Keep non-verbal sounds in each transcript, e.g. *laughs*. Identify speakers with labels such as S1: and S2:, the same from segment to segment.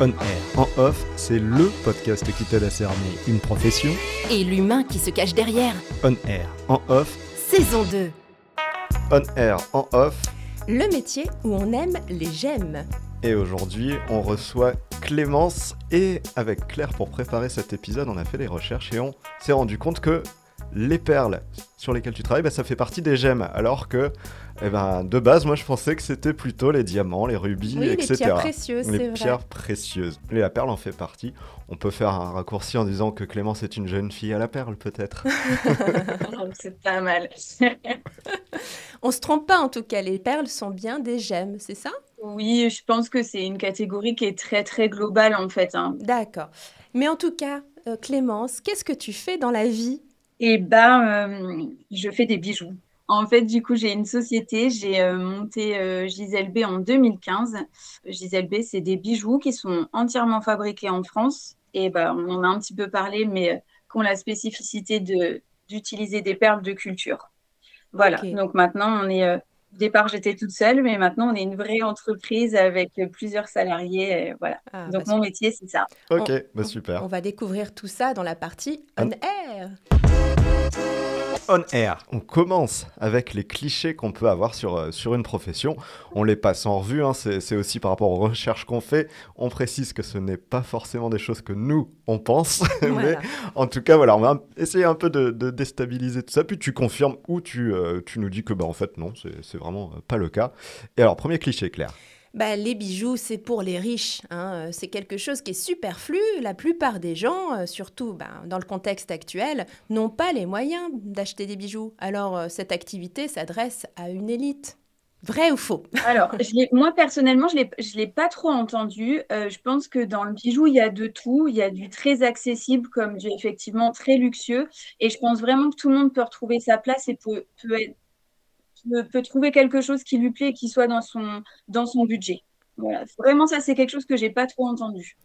S1: On air. En off, c'est LE podcast qui t'aide à cerner une profession.
S2: Et l'humain qui se cache derrière.
S1: On air. En off.
S2: Saison 2.
S1: On air. En off.
S3: Le métier où on aime les gemmes.
S1: Et aujourd'hui, on reçoit Clémence et avec Claire pour préparer cet épisode, on a fait des recherches et on s'est rendu compte que les perles sur lesquelles tu travailles, bah, ça fait partie des gemmes, alors que eh ben, de base, moi je pensais que c'était plutôt les diamants, les rubis,
S3: Oui, les
S1: etc.
S3: pierres précieuses,
S1: Les
S3: c'est vrai.
S1: pierres précieuses. Et la perle en fait partie. On peut faire un raccourci en disant que Clémence est une jeune fille à la perle, peut-être. *laughs*
S4: C'est pas mal. *laughs*
S3: On se trompe pas en tout cas, les perles sont bien des gemmes, c'est ça?
S4: Oui, je pense que c'est une catégorie qui est très très globale en fait. hein.
S3: D'accord. Mais en tout cas, euh, Clémence, qu'est-ce que tu fais dans la vie?
S4: Et ben, euh, je fais des bijoux. En fait, du coup, j'ai une société. J'ai euh, monté euh, Gisèle B en 2015. Gisèle B, c'est des bijoux qui sont entièrement fabriqués en France. Et ben, on en a un petit peu parlé, mais euh, qui ont la spécificité de d'utiliser des perles de culture. Voilà. Donc maintenant, on est. euh, au départ, j'étais toute seule, mais maintenant, on est une vraie entreprise avec euh, plusieurs salariés. et voilà.
S3: Ah,
S4: Donc
S3: bah,
S4: mon métier, c'est ça.
S1: ok,
S3: On-
S1: bah super.
S3: On va découvrir tout ça dans la partie on air.
S1: On air. On commence avec les clichés qu'on peut avoir sur, euh, sur une profession. On les passe en revue, hein, c'est aussi par rapport aux recherches qu'on fait. On précise que ce n'est pas forcément des choses que nous, on pense. *laughs* Mais en tout cas, voilà, on va essayer un peu de, de déstabiliser tout ça. Puis tu confirmes ou tu, euh, tu nous dis que, bah, en fait, non, c'est c'est vraiment euh, pas le cas. Et alors, premier cliché, Claire.
S3: Bah, les bijoux, c'est pour les riches. hein. Euh, C'est quelque chose qui est superflu. La plupart des gens, euh, surtout bah, dans le contexte actuel, n'ont pas les moyens d'acheter des bijoux. Alors, euh, cette activité s'adresse à une élite. Vrai ou faux? *laughs*
S4: Alors, moi personnellement, je je l'ai pas trop entendu. Je pense que dans le bijou, il y a de tout. Il y a du très accessible comme du effectivement très luxueux. Et je pense vraiment que tout le monde peut retrouver sa place et peut, peut, être- peut, peut trouver quelque chose qui lui plaît et qui soit dans son, dans son budget. Voilà. Vraiment, ça, c'est quelque chose que j'ai pas trop entendu.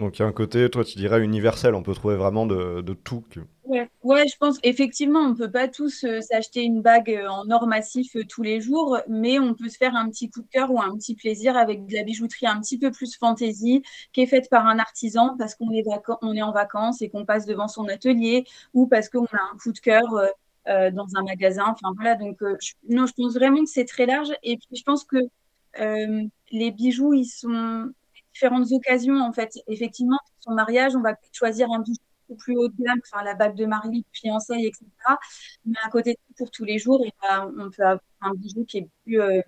S1: Donc, il y a un côté, toi, tu dirais universel. On peut trouver vraiment de, de tout. que-
S4: Ouais, ouais, je pense effectivement, on peut pas tous euh, s'acheter une bague euh, en or massif euh, tous les jours, mais on peut se faire un petit coup de cœur ou un petit plaisir avec de la bijouterie un petit peu plus fantaisie, qui est faite par un artisan parce qu'on est on est en vacances et qu'on passe devant son atelier, ou parce qu'on a un coup de cœur euh, euh, dans un magasin. Enfin voilà, donc euh, je- non, je pense vraiment que c'est très large. Et puis je pense que euh, les bijoux, ils sont différentes occasions en fait. Effectivement, pour son mariage, on va peut-être choisir un bijou plus haut de gamme, enfin la bague de mariée, fiançailles, etc. Mais à côté de pour tous les jours, et ben, on peut avoir un bijou qui est plus, euh,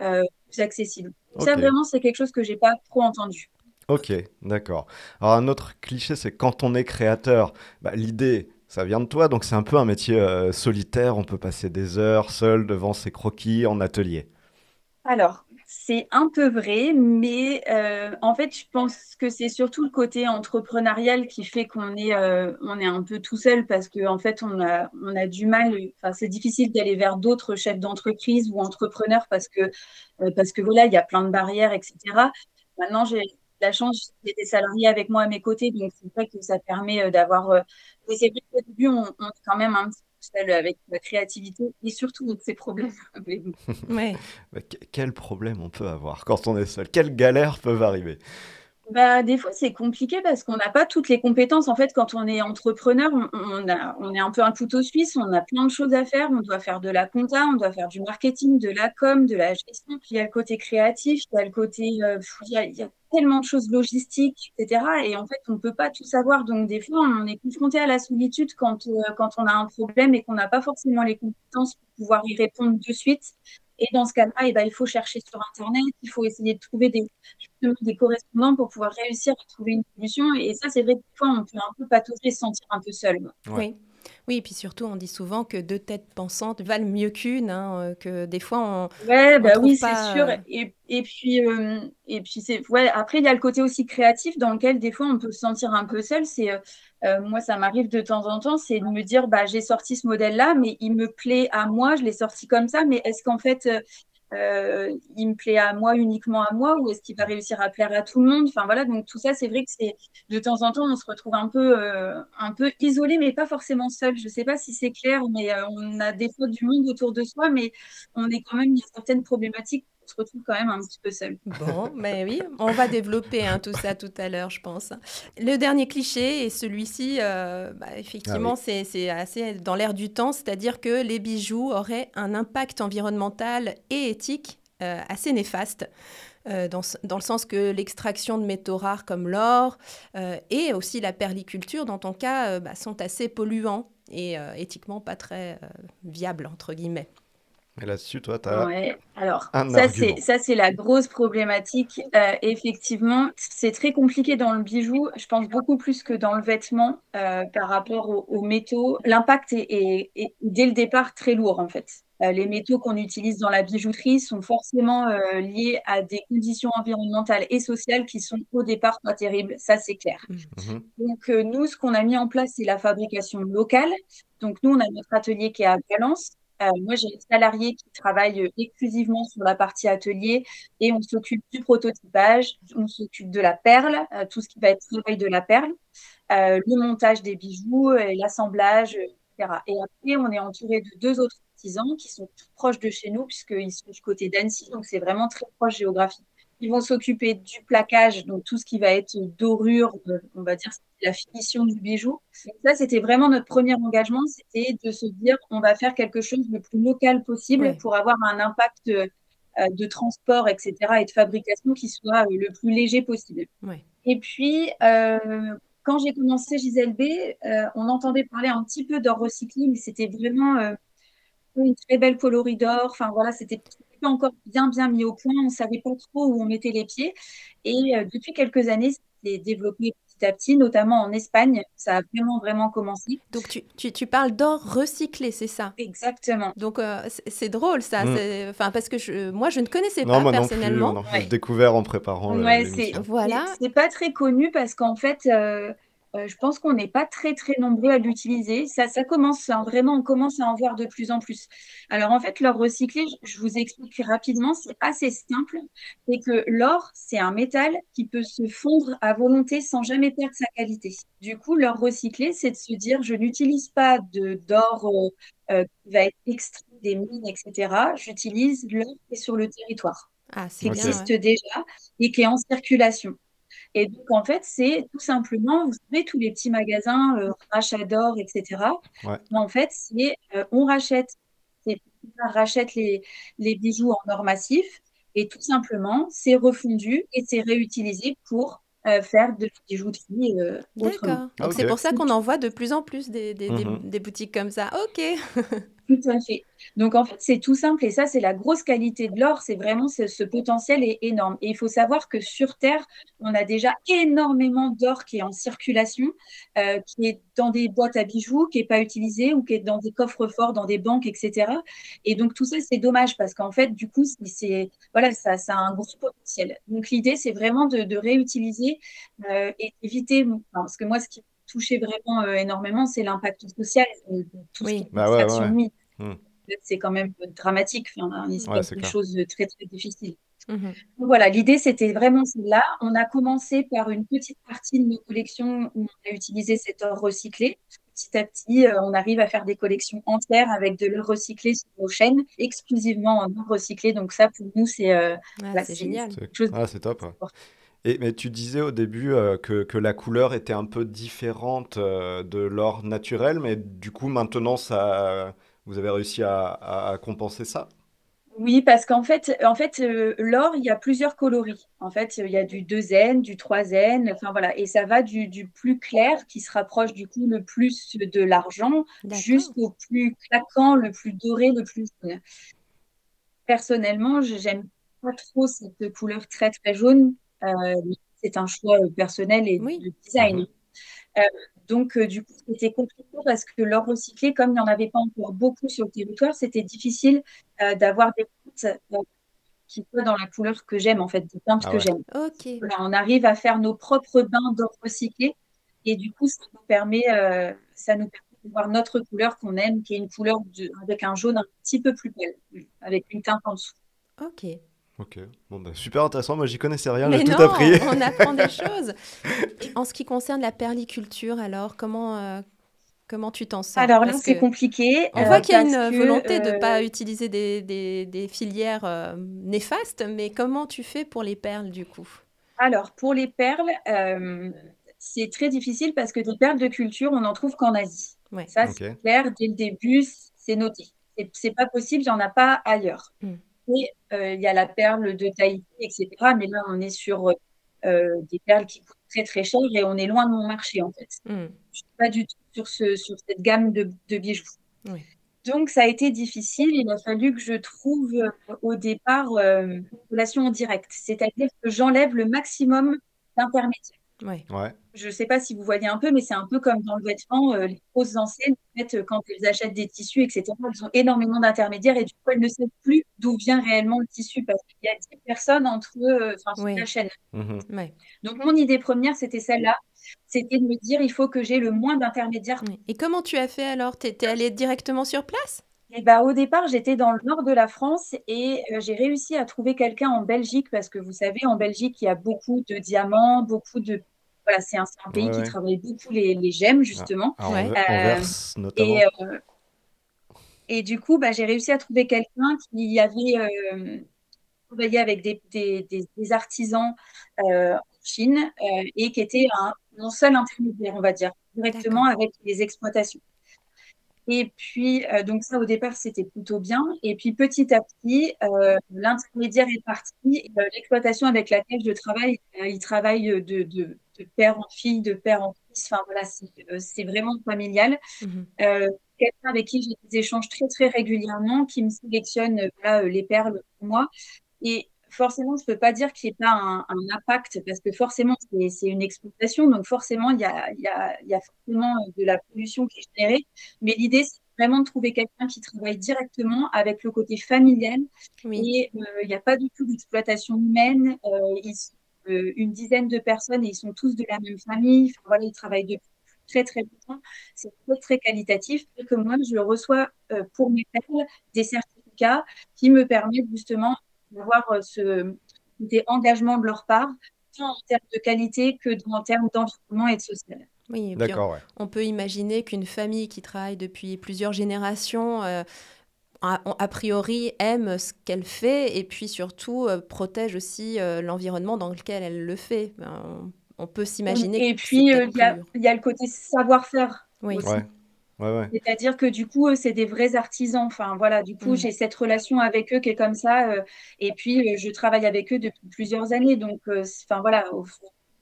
S4: euh, plus accessible. Ça, vraiment, c'est quelque chose que j'ai pas trop entendu.
S1: Ok, d'accord. Alors un autre cliché, c'est quand on est créateur, bah, l'idée, ça vient de toi, donc c'est un peu un métier euh, solitaire, on peut passer des heures seul devant ses croquis en atelier.
S4: Alors, c'est un peu vrai, mais euh, en fait, je pense que c'est surtout le côté entrepreneurial qui fait qu'on est, euh, est un peu tout seul parce que en fait, on a, on a du mal. C'est difficile d'aller vers d'autres chefs d'entreprise ou entrepreneurs parce que, parce que voilà, il y a plein de barrières, etc. Maintenant, j'ai la chance, j'ai des salariés avec moi à mes côtés, donc c'est vrai que ça permet euh, d'avoir. euh, Mais c'est vrai qu'au début, on, on est quand même un petit peu seul avec la créativité et surtout avec ses problèmes. *laughs* *laughs*
S3: Ouais.
S1: Que- quel problème on peut avoir quand on est seul? Quelles galères peuvent arriver?
S4: Bah, des fois, c'est compliqué parce qu'on n'a pas toutes les compétences. En fait, quand on est entrepreneur, on, a, on est un peu un couteau suisse, on a plein de choses à faire. On doit faire de la compta, on doit faire du marketing, de la com, de la gestion. Puis il y a le côté créatif, il y a le côté, euh, pff, il y a, il y a tellement de choses logistiques, etc. Et en fait, on ne peut pas tout savoir. Donc, des fois, on est confronté à la solitude quand, euh, quand on a un problème et qu'on n'a pas forcément les compétences pour pouvoir y répondre de suite. Et dans ce cas-là, eh ben, il faut chercher sur Internet, il faut essayer de trouver des, des correspondants pour pouvoir réussir à trouver une solution. Et ça, c'est vrai que des fois, on peut un peu patauger, se sentir un peu seul.
S3: Oui. Oui, et puis surtout, on dit souvent que deux têtes pensantes valent mieux qu'une, hein, euh, que des fois on.
S4: Ouais, bah oui,
S3: pas,
S4: c'est sûr.
S3: euh,
S4: Et, et puis, euh, et puis c'est, ouais, après, il y a le côté aussi créatif dans lequel des fois on peut se sentir un peu seul. C'est, euh, moi, ça m'arrive de temps en temps, c'est de me dire, bah, j'ai sorti ce modèle-là, mais il me plaît à moi, je l'ai sorti comme ça, mais est-ce qu'en fait, euh, il me plaît à moi, uniquement à moi, ou est-ce qu'il va réussir à plaire à tout le monde? Enfin voilà, donc tout ça, c'est vrai que c'est de temps en temps, on se retrouve un peu, euh, un peu isolé, mais pas forcément seul. Je sais pas si c'est clair, mais euh, on a des fois du monde autour de soi, mais on est quand même, a certaines problématiques, on se retrouve quand même un petit peu seul.
S3: Bon, mais oui, on va développer hein, tout ça tout à l'heure, je pense. Le dernier cliché, et celui-ci, euh, bah, effectivement,
S1: Ah
S3: c'est c'est assez dans l'air du temps, c'est-à-dire que les bijoux auraient un impact environnemental et éthique euh, assez néfaste. euh, dans, le sens que l'extraction de métaux rares comme l'or euh, et aussi la perliculture, dans ton cas, euh, bah, sont assez polluants et euh, éthiquement pas très euh, viables, entre guillemets.
S1: Et là-dessus, toi, tu as
S4: Ouais, alors
S1: un
S4: ça c'est ça c'est la grosse problématique. Euh, effectivement, c'est très compliqué dans le bijou. Je pense beaucoup plus que dans le vêtement euh, par rapport aux, aux métaux. L'impact est, est- est dès le départ très lourd en fait. Euh, les métaux qu'on utilise dans la bijouterie sont forcément euh, liés à des conditions environnementales et sociales qui sont au départ pas terribles. Ça c'est clair.
S1: Mhm.
S4: Donc, euh, nous, ce qu'on a mis en place, c'est la fabrication locale. Donc, nous, on a notre atelier qui est à Valence. Euh, moi, j'ai un salarié qui travaille euh, exclusivement sur la partie atelier et on s'occupe du prototypage, on s'occupe de la perle, euh, tout ce qui va être travail de la perle, le montage des bijoux, l'assemblage, etc. Et après, on est entouré de deux autres artisans qui sont proches de chez nous puisqu'ils sont du côté d'Annecy, donc c'est vraiment très proche géographiquement. Ils vont s'occuper du plaquage, donc tout ce qui va être dorure, euh, on va dire la finition du bijou. Ça, c'était vraiment notre premier engagement, c'était de se dire on va faire quelque chose le plus local possible pour avoir un impact euh, de transport, etc. et de fabrication qui soit euh, le plus léger possible. Et puis, euh, quand j'ai commencé Gisèle B, euh, on entendait parler un petit peu d'or recyclé, mais c'était vraiment euh, une très belle coloris d'or. Enfin voilà, c'était pas encore bien bien mis au point. On savait pas trop où on mettait les pieds. Et euh, depuis quelques années, c'est développé petit à petit, notamment en Espagne. Ça a vraiment vraiment commencé.
S3: Donc tu, tu, tu parles d'or recyclé, c'est ça?
S4: Exactement.
S3: Donc euh, c'est drôle ça,
S1: Mm.
S3: c'est- enfin parce que je, moi je ne connaissais
S1: Non,
S3: pas
S1: moi non plus,
S3: personnellement.
S1: on a
S4: Ouais.
S1: découvert en préparant le-
S4: Ouais, c'est
S1: l'émission.
S3: Voilà.
S4: c'est- c'est pas très connu parce qu'en fait, euh, euh, je pense qu'on n'est pas très très nombreux à l'utiliser. Ça, ça commence hein, vraiment, on commence à en voir de plus en plus. Alors en fait, l'or recyclé, je vous explique rapidement, c'est assez simple. C'est que l'or, c'est un métal qui peut se fondre à volonté sans jamais perdre sa qualité. Du coup, l'or recyclé, c'est de se dire, je n'utilise pas de d'or euh, euh, qui va être extrait des mines, etc. J'utilise l'or qui est sur le territoire
S3: Ah
S4: qui
S3: bien.
S4: existe
S3: ouais.
S4: déjà et qui est en circulation. Et donc, en fait, c'est tout simplement, vous savez, tous les petits magasins, euh, rachat d'or, etc.
S1: Ouais.
S4: En fait, c'est, euh, on rachète, rachète les, les bijoux en or massif et tout simplement, c'est refondu et c'est réutilisé pour euh, faire de la bijouterie euh.
S3: D'accord. Donc
S1: Ok.
S3: c'est pour ça qu'on en voit de plus en plus des, des, des-
S1: Mhm.
S3: des boutiques comme ça. Ok. *laughs*
S4: Tout à fait. Donc en fait, c'est tout simple et ça, c'est la grosse qualité de l'or. C'est vraiment ce, potentiel est énorme. Et il faut savoir que sur Terre, on a déjà énormément d'or qui est en circulation, euh, qui est dans des boîtes à bijoux, qui est pas utilisé ou qui est dans des coffres forts, dans des banques, etc. Et donc tout ça, c'est dommage parce qu'en fait, du coup, c'est- voilà, ça, a un gros potentiel. Donc l'idée, c'est vraiment de, réutiliser euh, et d'éviter, enfin, parce que moi, ce qui me touchait vraiment euh, énormément, c'est l'impact social, euh, de tout ce
S3: Oui.
S4: qui est
S1: Bah ouais. Hmm.
S4: C'est quand même dramatique, enfin, il se
S1: Ouais,
S4: passe
S1: c'est clair.
S4: choses de très très difficiles.
S3: Mhm.
S4: Donc voilà, l'idée c'était vraiment celle-là. On a commencé par une petite partie de nos collections où on a utilisé cet or recyclé. Petit à petit, euh, on arrive à faire des collections entières avec de l'or recyclé sur nos chaînes, exclusivement en or recyclé. Donc ça, pour nous, c'est euh,
S3: Ah, génial.
S1: C'est
S4: quelque chose
S1: ah, c'est top. ouais. Et, mais tu disais au début euh, que, que la couleur était un peu différente euh, de l'or naturel, mais du coup maintenant ça, vous avez réussi à, à- à compenser ça?
S4: Oui, parce qu'en fait, en fait, euh, l'or, il y a plusieurs coloris. En fait, il y a du 2N, du 3N, enfin voilà, et ça va du, du plus clair qui se rapproche du coup le plus de l'argent jusqu'au plus claquant, le plus doré, le plus jaune. Personnellement, je- j'aime pas trop cette couleur très très jaune. Euh, c'est un choix euh, personnel et
S3: Oui.
S4: de design.
S1: Mhm.
S4: Euh, donc, du coup, c'était compliqué parce que l'or recyclé, comme il n'y en avait pas encore beaucoup sur le territoire, c'était difficile d'avoir des plantes qui soient dans la couleur que j'aime, en fait, des plantes
S1: Ah
S4: que
S1: ouais.
S4: j'aime. Voilà, on arrive à faire nos propres bains d'or recyclé et du coup, ça nous permet, euh, ça nous permet de voir notre couleur qu'on aime, qui est une couleur de- avec un jaune un petit peu plus pâle, avec une teinte en dessous.
S3: Ok.
S1: Ok, bon bah super intéressant, moi j'y connaissais rien, j'ai tout appris. *laughs*
S3: on apprend des *laughs* choses. En ce qui concerne la perliculture, alors comment euh, comment tu t'en sors?
S4: Alors là, c'est compliqué.
S3: On
S4: euh,
S3: voit qu'il y a une
S4: que,
S3: volonté de ne
S4: euh,
S3: pas utiliser des, des- des filières euh, néfastes, mais comment tu fais pour les perles du coup?
S4: Alors, pour les perles, euh, c'est très difficile parce que des perles de culture, on n'en trouve qu'en Asie.
S3: Ouais.
S4: Ça, c'est clair, dès le début, c'est noté. C'est- C'est pas possible, il n'y en a pas ailleurs.
S3: Mm.
S4: Euh, il y a la perle de Tahiti, etc. Mais là, on est sur euh, des perles qui coûtent très très cher et on est loin de mon marché, en fait.
S3: Hmm.
S4: Je suis pas du tout sur, ce, sur cette gamme de, de bijoux.
S3: Oui.
S4: Donc, ça a été difficile. Il a fallu que je trouve euh, au départ euh, une relation en direct, c'est-à-dire que j'enlève le maximum d'intermédiaires.
S3: Ouais.
S1: Ouais,
S4: Je ne sais pas si vous voyez un peu, mais c'est un peu comme dans le vêtement, euh, les grosses enseignes, en fait, euh, quand elles achètent des tissus, etc., elles ont énormément d'intermédiaires et du coup, elles ne savent plus d'où vient réellement le tissu parce qu'il y a 10 personnes entre eux, euh, enfin, sur
S3: Oui.
S4: la chaîne.
S1: mhm,
S3: Ouais.
S4: Donc, mon idée première, c'était celle-là. C'était de me dire, il faut que j'ai le moins d'intermédiaires.
S3: Et comment tu as fait alors? T'es t'es allé directement sur place?
S4: Et bah, au départ, j'étais dans le nord de la France et euh, j'ai réussi à trouver quelqu'un en Belgique parce que vous savez, en Belgique, il y a beaucoup de diamants, beaucoup de. Voilà, c'est un, c'est un pays
S1: Ouais,
S4: qui
S1: ouais.
S4: travaille beaucoup les, les gemmes, justement.
S3: Ouais.
S1: Anver-
S4: Euh,
S1: Anvers notamment.
S4: Et, euh, et du coup, bah, j'ai réussi à trouver quelqu'un qui avait euh, travaillé avec des, des, des, des artisans euh, en Chine euh, et qui était un, mon seul intermédiaire, on va dire, directement avec les exploitations. Et puis, euh, donc ça, au départ, c'était plutôt bien. Et puis, petit à petit, euh, l'intermédiaire est parti. Euh, L'exploitation avec laquelle je travaille, euh, il travaille de, de, de père en fille, de père en fils. Enfin, voilà, c'est euh, c'est vraiment familial.
S3: Mhm.
S4: Euh, Quelqu'un avec qui j'ai des échanges très, très régulièrement, qui me sélectionne voilà, euh, les perles pour moi. Et forcément, je ne peux pas dire qu'il n'y ait pas un, un impact, parce que forcément, c'est une exploitation. Donc, forcément, il y a, il y a, il y a forcément euh, de la pollution qui est générée. Mais l'idée, c'est vraiment de trouver quelqu'un qui travaille directement avec le côté familial.
S3: Oui.
S4: Et euh, il n'y a pas du tout d'exploitation humaine. Euh, ils sont euh, une dizaine de personnes et ils sont tous de la même famille. Enfin, voilà, ils travaillent depuis très très longtemps. C'est très très qualitatif. Et que moi, je reçois pour mes perles des certificats qui me permettent justement d'avoir euh, ce côté engagement de leur part, tant en termes de qualité que en termes d'environnement et de social.
S3: Oui,
S1: D'accord, ouais.
S3: on peut imaginer qu'une famille qui travaille depuis plusieurs générations, euh, a, a priori, aime ce qu'elle fait et puis surtout euh, protège aussi euh, l'environnement dans lequel elle le fait. Ben, on, on peut s'imaginer
S4: Et puis, euh, y, il y a le côté savoir-faire
S3: Oui.
S4: aussi.
S1: Ouais, ouais, ouais.
S4: C'est-à-dire que du coup, eux, c'est des vrais artisans. Enfin, voilà, du coup,
S3: Mm.
S4: j'ai cette relation avec eux qui est comme ça. euh, et puis, euh, je travaille avec eux depuis plusieurs années. Donc, euh, enfin, voilà, au-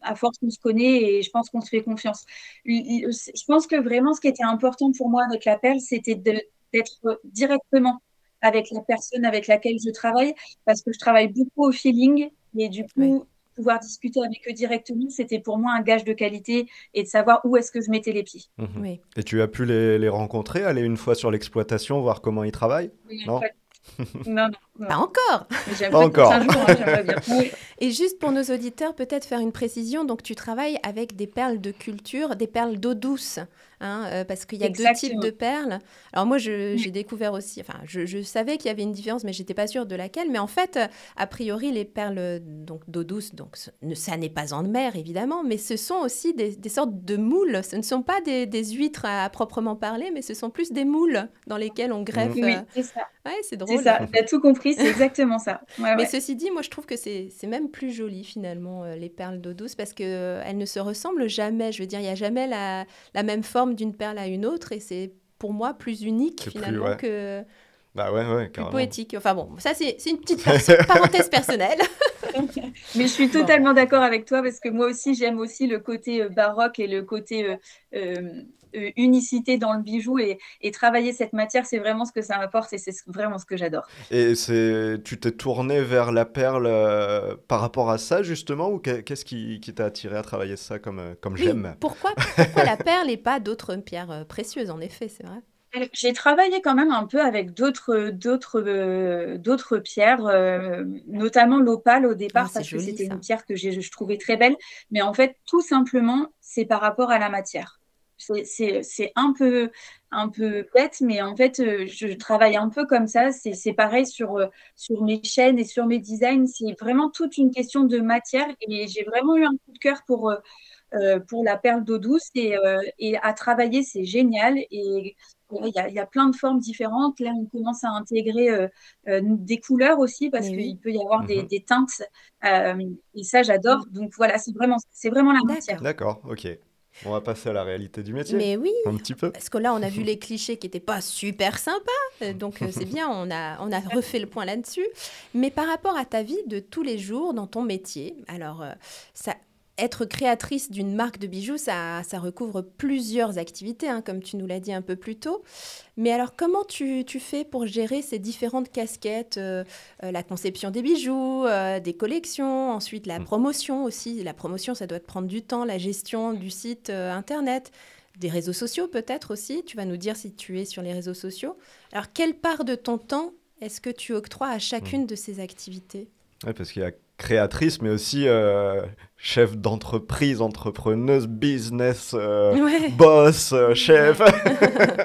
S4: à force, on se connaît et je pense qu'on se fait confiance. Je pense que vraiment, ce qui était important pour moi avec la perle, c'était d'être directement avec la personne avec laquelle je travaille, parce que je travaille beaucoup au feeling. Et du coup, pouvoir discuter avec eux directement, c'était pour moi un gage de qualité et de savoir où est-ce que je mettais les pieds.
S1: Mhm.
S3: Oui.
S1: Et tu as pu les, les rencontrer, aller une fois sur l'exploitation, voir comment ils travaillent? Non,
S4: non.
S3: Pas encore.
S1: Pas encore.
S4: un jour, hein, j'aimerais bien. Oui.
S3: Et juste pour nos auditeurs, peut-être faire une précision. Donc, tu travailles avec des perles de culture, des perles d'eau douce, hein, euh, parce qu'il y a deux types de perles. Alors moi,
S4: Oui.
S3: j'ai découvert aussi, enfin, je, je savais qu'il y avait une différence, mais j'étais pas sûre de laquelle. Mais en fait, a priori, les perles donc d'eau douce, donc ça n'est pas en mer évidemment, mais ce sont aussi des, des sortes de moules. Ce ne sont pas des, des huîtres à, proprement parler, mais ce sont plus des moules dans lesquels on greffe.
S4: Oui,
S3: euh,
S4: c'est ça.
S3: Ouais, c'est
S4: C'est
S3: drôle.
S4: ça. Tu as tout compris, c'est exactement ça. Ouais,
S3: Mais
S4: ouais.
S3: ceci dit, moi je trouve que c'est c'est même plus joli finalement euh, les perles d'eau douce parce que euh, elles ne se ressemblent jamais. Je veux dire, il n'y a jamais la, la même forme d'une perle à une autre et c'est pour moi plus unique
S1: plus,
S3: finalement
S1: ouais.
S3: que
S1: Bah ouais, ouais,
S3: plus
S1: carrément.
S3: poétique. Enfin bon, ça c'est c'est une petite perso- *laughs* parenthèse personnelle. *laughs*
S4: Mais je suis totalement d'accord avec toi parce que moi aussi, j'aime aussi le côté euh, baroque et le côté euh, euh, euh, unicité dans le bijou et, et travailler cette matière, c'est vraiment ce que ça m'apporte et c'est ce- vraiment ce que j'adore.
S1: Et c'est, tu t'es tourné vers la perle euh, par rapport à ça justement ou que- qu'est-ce qui, qui t'a attiré à travailler ça comme, euh, comme
S3: Oui,
S1: j'aime?
S3: pourquoi, *laughs* pourquoi la perle et pas d'autres pierres euh, précieuses, en effet, c'est vrai?
S4: Euh, J'ai travaillé quand même un peu avec d'autres d'autres euh, d'autres pierres, euh, notamment l'opale au départ
S3: Ah,
S4: parce que c'était une pierre que j'ai- je trouvais très belle. Mais en fait, tout simplement, c'est par rapport à la matière. C'est un peu un peu bête, mais en fait, euh, je travaille un peu comme ça. C'est pareil sur euh, sur mes chaînes et sur mes designs. C'est vraiment toute une question de matière et j'ai vraiment eu un coup de cœur pour euh, pour la perle d'eau douce et, et à travailler, c'est génial. Et il y a, il y a plein de formes différentes. Là, on commence à intégrer euh, euh, des couleurs aussi parce
S3: oui.
S4: qu'il peut y avoir des, des teintes. Euh, et ça, j'adore. Donc voilà, c'est vraiment, c'est vraiment la matière.
S1: D'accord, ok. On va passer à la réalité du métier.
S3: Mais oui,
S1: Un petit peu.
S3: parce que là, on a vu *laughs* les clichés qui n'étaient pas super sympas, euh, donc euh, c'est bien, on a, on a refait le point là-dessus. Mais par rapport à ta vie de tous les jours dans ton métier, alors euh, ça, être créatrice d'une marque de bijoux, ça, ça recouvre plusieurs activités, hein, comme tu nous l'as dit un peu plus tôt. Mais alors, comment tu, tu fais pour gérer ces différentes casquettes euh, euh, La conception des bijoux, euh, des collections, ensuite la
S1: Mm.
S3: promotion aussi? La promotion, ça doit te prendre du temps, la gestion du site euh, internet, des réseaux sociaux peut-être aussi. Tu vas nous dire si tu es sur les réseaux sociaux. Alors, quelle part de ton temps est-ce que tu octroies à chacune de ces activités?
S1: Parce qu'il y a créatrice, mais aussi euh, chef d'entreprise, entrepreneuse, business, euh,
S3: Ouais.
S1: boss, euh, chef. *laughs*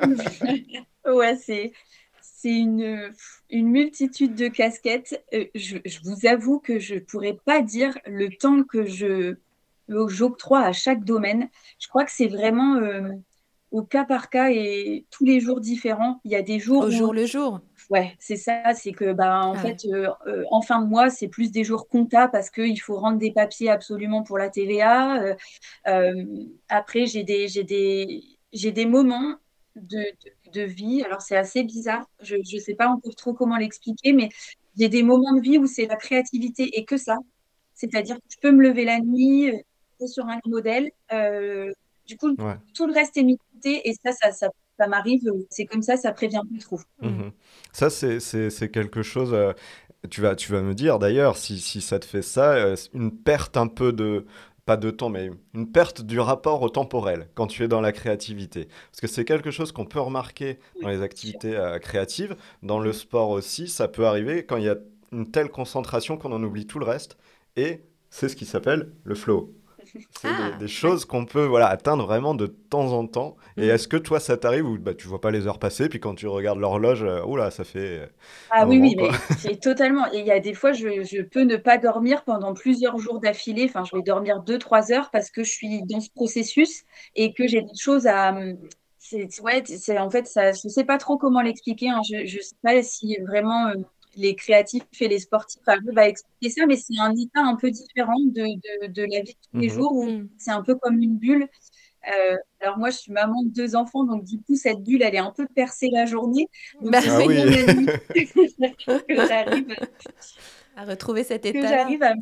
S1: *laughs*
S4: Ouais, c'est c'est une, une multitude de casquettes. Je, je vous avoue que je pourrais pas dire le temps que je j'octroie à chaque domaine. Je crois que c'est vraiment euh, au cas par cas et tous les jours différents. Il y a des jours
S3: Au
S4: où
S3: jour le jour.
S4: Ouais, c'est ça, c'est que bah, en
S3: Ah
S4: fait, euh, euh, en fin de mois, c'est plus des jours compta parce qu'il faut rendre des papiers absolument pour la TVA. Euh, euh, après, j'ai des, j'ai des, j'ai des moments de, de, de vie. Alors, c'est assez bizarre. Je ne sais pas encore trop comment l'expliquer, mais j'ai des moments de vie où c'est la créativité et que ça. C'est-à-dire que je peux me lever la nuit, sur un modèle. euh, du coup,
S1: Ouais.
S4: tout le reste est mis de côté et ça, ça, ça, ça m'arrive. C'est comme ça, ça prévient plus trop.
S1: Mhm. Ça, c'est, quelque chose. euh, tu, vas, tu vas me dire d'ailleurs, si, si ça te fait ça, euh, une perte un peu de. Pas de temps, mais une perte du rapport au temporel quand tu es dans la créativité. Parce que c'est quelque chose qu'on peut remarquer dans les activités euh, créatives. Dans le sport aussi, ça peut arriver quand il y a une telle concentration qu'on en oublie tout le reste. Et c'est ce qui s'appelle le flow. C'est
S3: Ah.
S1: des, des choses qu'on peut voilà, atteindre vraiment de temps en temps. Et
S3: Mhm.
S1: est-ce que toi, ça t'arrive où bah, tu vois pas les heures passer, puis quand tu regardes l'horloge, euh, oula, ça fait. euh,
S4: Ah oui,
S1: moment,
S4: oui,
S1: quoi.
S4: mais c'est totalement. Et il y a des fois, je, je peux ne pas dormir pendant plusieurs jours d'affilée. Enfin, je vais dormir deux, trois heures parce que je suis dans ce processus et que j'ai des choses à. C'est, ouais, c'est, en fait, ça, je sais pas trop comment l'expliquer. hein. Je, je sais pas si vraiment euh, les créatifs et les sportifs arrivent à expliquer ça, mais c'est un état un peu différent de, de, de la vie de tous les
S1: Mhm.
S4: jours où
S3: Mm.
S4: c'est un peu comme une bulle. Euh, alors moi, je suis maman de deux enfants, donc du coup, cette bulle, elle est un peu percée la journée. Donc
S3: Bah
S1: Ah oui. *laughs* *laughs*
S4: que j'arrive
S3: À retrouver cet
S4: que
S3: état-là.
S4: j'arrive à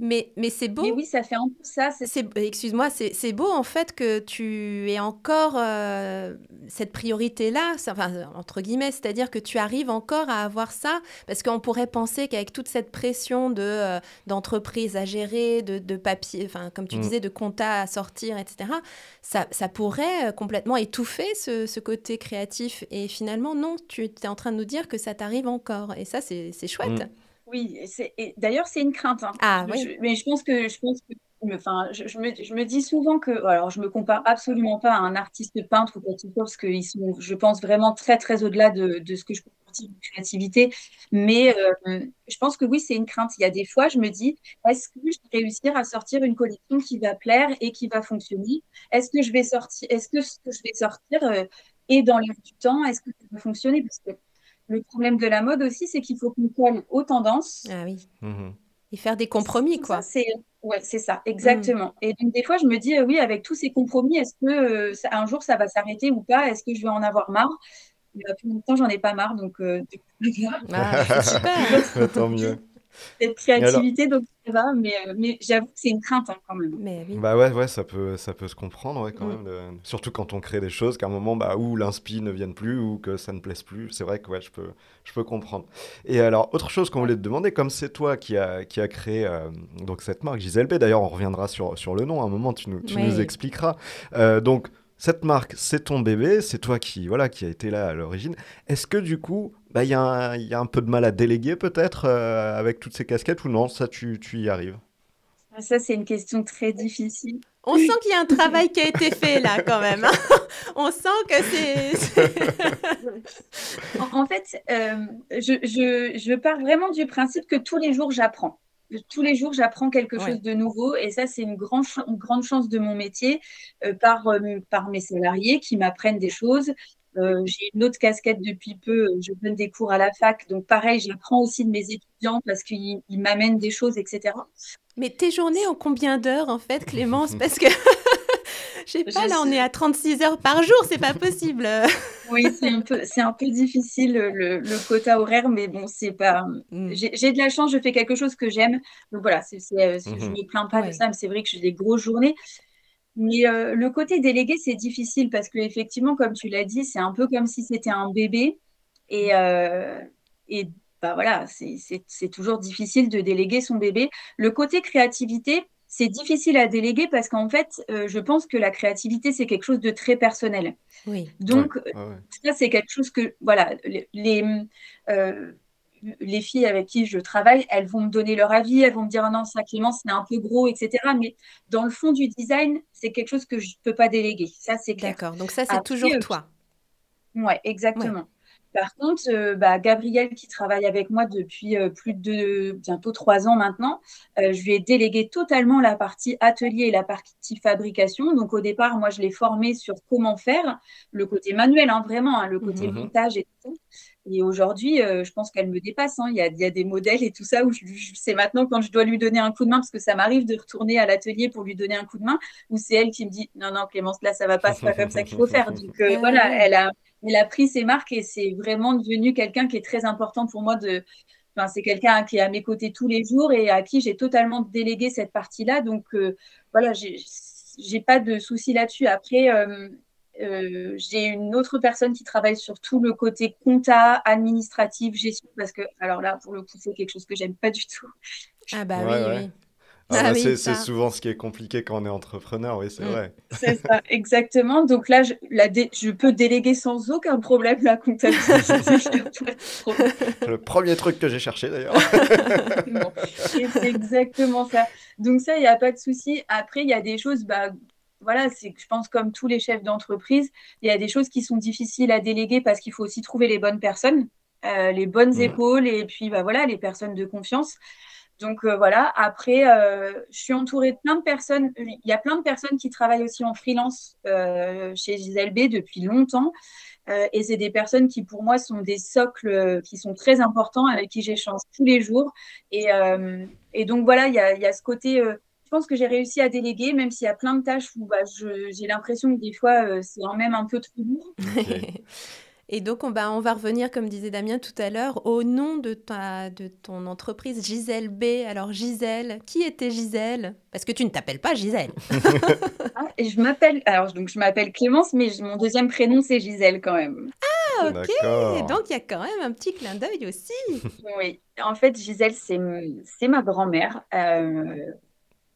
S3: Mais, mais c'est beau.
S4: Mais oui, ça fait un peu ça.
S3: excuse-moi, c'est, c'est beau en fait que tu aies encore euh, cette priorité-là, enfin, entre guillemets, c'est-à-dire que tu arrives encore à avoir ça, parce qu'on pourrait penser qu'avec toute cette pression de, euh, d'entreprise à gérer, de, de papier, enfin, comme tu
S1: Mm.
S3: disais, de compta à sortir, etc., ça, ça pourrait euh, complètement étouffer ce, ce côté créatif. Et finalement, non, tu es en train de nous dire que ça t'arrive encore. Et ça, c'est, c'est chouette.
S1: Mm.
S4: Oui, d'ailleurs, c'est une crainte. hein.
S3: Ah oui.
S4: je- mais je pense que je pense que enfin, je, je me, je me dis souvent que, alors je me compare absolument pas à un artiste peintre ou quoi que ce soit, parce qu'ils sont, je pense, vraiment très, très au-delà de, de ce que je peux sortir de créativité. Mais euh, je pense que oui, c'est une crainte. Il y a des fois, je me dis, est-ce que je vais réussir à sortir une collection qui va plaire et qui va fonctionner? Est-ce que je vais sortir, est-ce que ce que je vais sortir euh, est dans l'air du temps? Est-ce que ça va fonctionner? Parce que le problème de la mode aussi, c'est qu'il faut qu'on colle aux tendances.
S3: Ah oui.
S1: Mhm.
S3: Et faire des compromis, quoi.
S4: c'est ouais, c'est ça, exactement. Et donc des fois, je me dis, euh, oui, avec tous ces compromis, est-ce que euh, ça- un jour ça va s'arrêter ou pas? Est-ce que je vais en avoir marre? Mais, pour l'instant, j'en ai pas marre, donc euh, *laughs*
S3: Ah, super. *laughs*
S1: Tant mieux.
S4: Cette créativité, donc ça va, mais, euh, mais j'avoue que c'est une crainte hein, quand même.
S3: Mais oui.
S1: Bah ouais, ouais, ça peut, ça peut se comprendre, ouais, quand même. de- Surtout quand on crée des choses, qu'à un moment, bah, où l'inspi ne vienne plus, ou que ça ne plaise plus. C'est vrai que ouais, je peux, je peux comprendre. Et alors, autre chose qu'on voulait te demander, comme c'est toi qui a, qui a créé euh, donc cette marque Gisèle B, d'ailleurs, on reviendra sur, sur le nom, à un moment, tu nous, tu
S3: Oui.
S1: nous expliqueras. Euh, donc, cette marque, c'est ton bébé, c'est toi qui, voilà, qui a été là à l'origine. Est-ce que du coup, bah, il y, a un- il y a un peu de mal à déléguer peut-être euh, avec toutes ces casquettes, ou non, ça, tu, tu y arrives?
S4: Ça, c'est une question très difficile.
S3: On sent qu'il y a un travail qui a été fait là quand même. hein. *laughs* On sent que c'est. c'est- *laughs*
S4: En, en fait, euh, je, je, je pars vraiment du principe que tous les jours, j'apprends. Tous les jours, j'apprends quelque
S3: Ouais.
S4: chose de nouveau. Et ça, c'est une, grand ch- une grande chance de mon métier euh, par, euh, par mes salariés qui m'apprennent des choses. Euh, j'ai une autre casquette depuis peu. Je donne des cours à la fac. Donc, pareil, j'apprends aussi de mes étudiants parce qu'ils ils m'amènent des choses, etc.
S3: Mais tes journées ont combien d'heures en fait, Clémence? *laughs* Parce que. Je sais pas, là on est à 36 heures par jour, c'est pas possible. *laughs*
S4: Oui, c'est un peu, c'est un peu difficile le, le quota horaire, mais bon, c'est pas.
S3: Mm.
S4: J'ai de la chance, je fais quelque chose que j'aime. Donc voilà, euh, je
S1: Mhm.
S4: me plains pas
S3: Ouais.
S4: de ça, mais c'est vrai que j'ai des grosses journées. Mais euh, le côté délégué, c'est difficile parce que effectivement, comme tu l'as dit, c'est un peu comme si c'était un bébé. Et, euh, et bah voilà, c'est toujours difficile de déléguer son bébé. Le côté créativité, c'est difficile à déléguer parce qu'en fait, euh, je pense que la créativité, c'est quelque chose de très personnel.
S3: Oui.
S4: Donc,
S1: Ouais, ouais.
S4: ça, c'est quelque chose que, voilà, les, les, euh, les filles avec qui je travaille, elles vont me donner leur avis, elles vont me dire, Ah non, ça, Clément, c'est un peu gros, etc. Mais dans le fond du design, c'est quelque chose que je ne peux pas déléguer. Ça, c'est clair.
S3: D'accord, donc ça c'est toujours
S4: euh,
S3: toi.
S4: Ouais, exactement. Par contre, euh, bah, Gabrielle, qui travaille avec moi depuis euh, plus de bientôt trois ans maintenant, euh, je lui ai délégué totalement la partie atelier et la partie fabrication. Donc, au départ, moi, je l'ai formée sur comment faire, le côté manuel, hein, vraiment, hein, le côté
S1: Mhm.
S4: montage et tout. Et aujourd'hui, euh, je pense qu'elle me dépasse. hein. Il y a, il y a des modèles et tout ça où je, je sais maintenant quand je dois lui donner un coup de main, parce que ça m'arrive de retourner à l'atelier pour lui donner un coup de main, où c'est elle qui me dit non, non, Clémence, là, ça va pas, c'est pas comme ça qu'il faut faire. Donc, euh, *laughs*
S3: Ah
S4: voilà, elle a, elle a pris ses marques et c'est vraiment devenu quelqu'un qui est très important pour moi de. Enfin, c'est quelqu'un qui est à mes côtés tous les jours et à qui j'ai totalement délégué cette partie-là. Donc, euh, voilà, j'ai j'ai pas de souci là-dessus. Après, euh, euh, j'ai une autre personne qui travaille sur tout le côté compta, administratif, gestion, parce que, alors là, pour le coup, c'est quelque chose que j'aime pas du tout.
S3: Ah bah
S1: Ouais,
S3: oui,
S1: ouais.
S3: oui.
S1: Ah
S3: Ah oui,
S1: c'est souvent ce qui est compliqué quand on est entrepreneur, oui, c'est
S3: Mm.
S1: vrai. *laughs*
S4: C'est ça, exactement. Donc là, je, la dé- je peux déléguer sans aucun problème la comptabilité. *laughs* *laughs*
S1: Le premier truc que j'ai cherché d'ailleurs.
S4: Bon, c'est exactement ça. Donc ça, il n'y a pas de souci. Après, il y a des choses, bah, voilà, c'est, je pense comme tous les chefs d'entreprise, il y a des choses qui sont difficiles à déléguer parce qu'il faut aussi trouver les bonnes personnes, euh, les bonnes
S1: Mhm.
S4: épaules et puis bah, voilà, les personnes de confiance. Donc euh, voilà, après, euh, je suis entourée de plein de personnes. Il y a plein de personnes qui travaillent aussi en freelance chez Gisèle B depuis longtemps. Et c'est des personnes qui, pour moi, sont des socles qui sont très importants, avec qui j'échange tous les jours. Et, et donc, voilà, il y a, il y a ce côté. Je pense que j'ai réussi à déléguer, même s'il y a plein de tâches où bah, je- j'ai l'impression que des fois, euh, c'est quand même un peu trop lourd. *laughs*
S3: Et donc, on, bah, on va revenir, comme disait Damien tout à l'heure, au nom de, ta, de ton entreprise Gisèle B. Alors, Gisèle, qui était Gisèle? Parce que tu ne t'appelles pas Gisèle. *laughs*
S4: Ah, et je m'appelle. Alors, donc, je m'appelle Clémence, mais je- mon deuxième prénom, c'est Gisèle quand même.
S3: Ah, ok.
S1: D'accord.
S3: Donc, il y a quand même un petit clin d'œil aussi. *laughs*
S4: Oui, en fait, Gisèle, c'est ma grand-mère. Euh,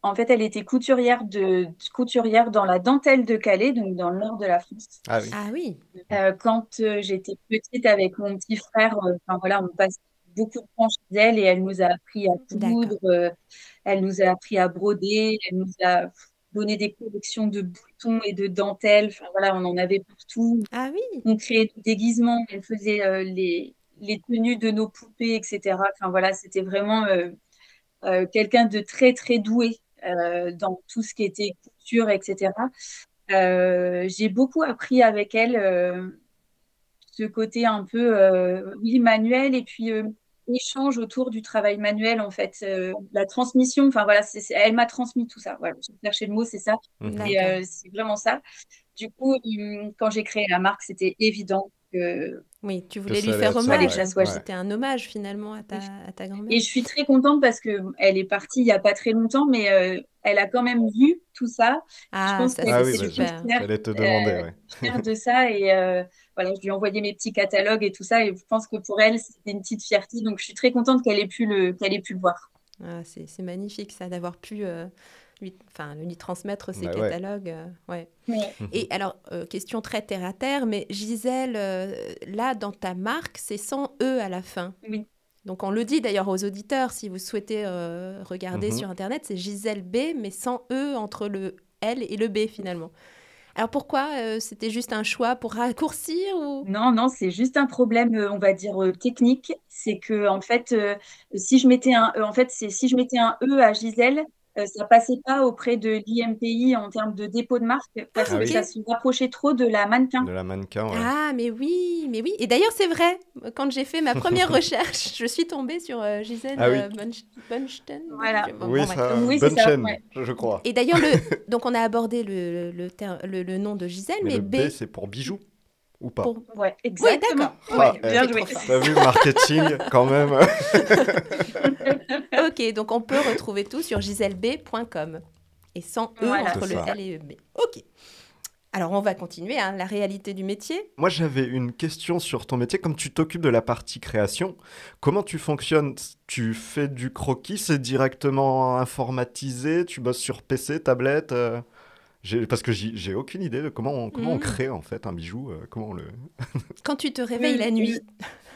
S4: en fait, elle était couturière, de, couturière dans la dentelle de Calais, donc dans le nord de la France.
S1: Ah oui.
S3: Ah oui.
S4: Euh, quand euh, j'étais petite avec mon petit frère, euh, enfin voilà, on passe beaucoup de temps chez elle et elle nous a appris à coudre, euh, elle nous a appris à broder, elle nous a donné des collections de boutons et de dentelles. Enfin voilà, on en avait partout.
S3: Ah oui.
S4: On créait des déguisements, elle faisait euh, les, les tenues de nos poupées, etc. Enfin voilà, c'était vraiment euh, euh, quelqu'un de très très doué euh, dans tout ce qui était couture, etc. Euh, j'ai beaucoup appris avec elle euh, ce côté un peu, euh, oui, manuel et puis euh, échange autour du travail manuel, en fait. Euh, la transmission, enfin voilà, c'est, c'est- elle m'a transmis tout ça. Voilà, je cherchais le mot, c'est ça.
S1: Mhm.
S4: Et euh, c'est vraiment ça. Du coup, hum, quand j'ai créé la marque, c'était évident que
S3: Oui, tu voulais lui faire hommage.
S4: ouais. Soit-
S3: C'était un hommage finalement à ta, à ta grand-mère.
S4: Et je suis très contente parce que elle est partie il y a pas très longtemps, mais euh, elle a quand même vu tout ça.
S3: Ah,
S4: pense
S3: ça
S4: que
S3: c'est
S1: Ah oui,
S3: super.
S1: Te demander,
S4: euh,
S1: ouais.
S4: de ça et euh, voilà, je lui ai envoyé mes petits catalogues et tout ça et je pense que pour elle c'était une petite fierté donc je suis très contente qu'elle ait pu le qu'elle ait pu le voir.
S3: Ah, c'est c'est magnifique ça d'avoir pu euh, lui, enfin, lui transmettre ces
S1: Bah ouais.
S3: catalogues. euh, ouais.
S4: Ouais.
S3: Et alors, euh, question très terre à terre, mais Gisèle, euh, là dans ta marque, c'est sans E à la fin.
S4: Oui.
S3: Donc on le dit d'ailleurs aux auditeurs, si vous souhaitez euh, regarder
S1: Mhm.
S3: sur Internet, c'est Gisèle B, mais sans E entre le L et le B finalement. Alors pourquoi euh, C'était juste un choix pour raccourcir ou?
S4: Non, non, c'est juste un problème, euh, on va dire euh, technique. C'est que en fait, euh, si je mettais un, euh, en fait, c'est si je mettais un E à Gisèle, ça passait pas auprès de l'IMPI en termes de dépôt de marque parce
S1: Ah
S4: que
S1: oui.
S4: ça se rapprochait trop de la mannequin.
S1: De la mannequin, ouais.
S3: Ah, mais oui, mais oui. Et d'ailleurs, c'est vrai. Quand j'ai fait ma première *laughs* recherche, je suis tombée sur euh, Gisèle
S1: Ah oui.
S3: euh, Bunch- Bunchton.
S4: Voilà.
S3: Bon,
S1: oui,
S3: bon,
S1: ça.
S4: Oui, c'est
S1: bonne
S4: ça,
S1: chaîne,
S4: ouais.
S1: je je crois.
S3: Et d'ailleurs, le... *laughs* donc on a abordé le, le, ter- le, le nom de Gisèle,
S1: Mais
S3: mais,
S1: le
S3: B.
S1: B, c'est pour bijoux ou pas
S3: Pour-
S4: Ouais, exactement.
S3: d'accord.
S1: Ah,
S4: Ouais,
S1: eh,
S4: bien
S3: c'est
S4: joué.
S1: T'as vu, marketing, *laughs* quand même. *laughs*
S3: Ok, donc on peut retrouver tout sur giseleb.com. Et sans E
S4: Voilà.
S3: entre le
S1: ça.
S3: L et le B. Ok. Alors on va continuer, hein, la réalité du métier.
S1: Moi, j'avais une question sur ton métier. Comme tu t'occupes de la partie création, comment tu fonctionnes? Tu fais du croquis, c'est directement informatisé? Tu bosses sur PC, tablette euh, Parce que j'ai aucune idée de comment on, comment on
S3: Mhm.
S1: crée en fait un bijou. euh, comment on le... *laughs*
S3: Quand tu te réveilles
S4: Oui,
S3: la nuit,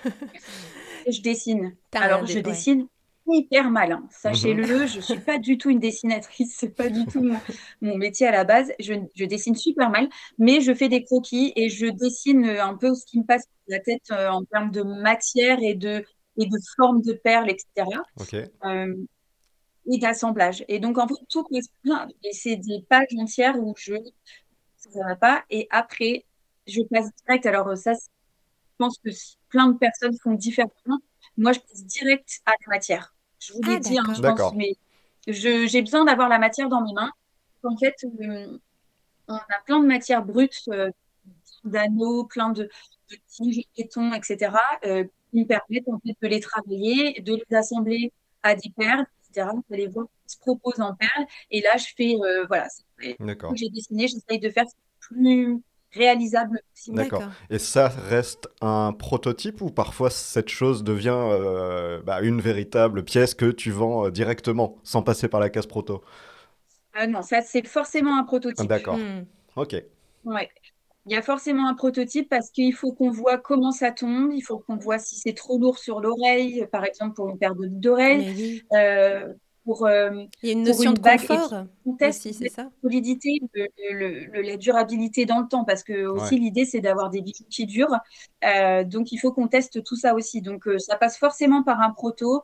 S3: *laughs*
S4: Je dessine. Alors, je
S3: ouais.
S4: dessine hyper mal. hein. Sachez-le,
S1: Mhm.
S4: je suis pas du tout une dessinatrice. C'est pas du tout mon, mon métier à la base. Je, je dessine super mal, mais je fais des croquis et je dessine euh, un peu ce qui me passe par la tête euh, en termes de matière et de, et de forme de perles, etc.
S1: Ok.
S4: euh, et d'assemblage. Et donc, en fait, tout passe plein. Et c'est des pages entières où je ça va pas. Et après, je passe direct. Alors, euh, ça, je pense que plein de personnes font différemment. Moi, je passe direct à la matière. Je vous l'ai
S3: Ah,
S4: dit, hein, je pense, mais je- j'ai besoin d'avoir la matière dans mes mains. En fait, euh, on a plein de matières brutes, euh, d'anneaux, plein de, de tiges, béton, etc., euh, qui me permettent en fait de les travailler, de les assembler à des perles, etc. Vous allez voir ce qui se propose en perles. Et là, je fais, euh, voilà, c'est ce
S1: D'accord.
S4: j'ai dessiné, j'essaye de faire plus réalisable possible.
S1: D'accord. Et ça reste un prototype ou parfois cette chose devient euh, bah, une véritable pièce que tu vends euh, directement sans passer par la case proto?
S4: Ah non, ça, c'est forcément un prototype.
S1: D'accord.
S3: Hmm.
S1: Ok.
S4: Ouais. Il y a forcément un prototype parce qu'il faut qu'on voit comment ça tombe, il faut qu'on voit si c'est trop lourd sur l'oreille, par exemple pour une paire de- d'oreilles,
S3: oui.
S4: euh, pour, euh,
S3: Il y a une notion
S4: une
S3: de confort
S4: on teste
S3: aussi, c'est ça
S4: solidité, le- le- le- la durabilité dans le temps, parce que aussi
S1: Ouais.
S4: l'idée c'est d'avoir des bijoux qui durent. Euh, donc il faut qu'on teste tout ça aussi. Donc euh, ça passe forcément par un proto,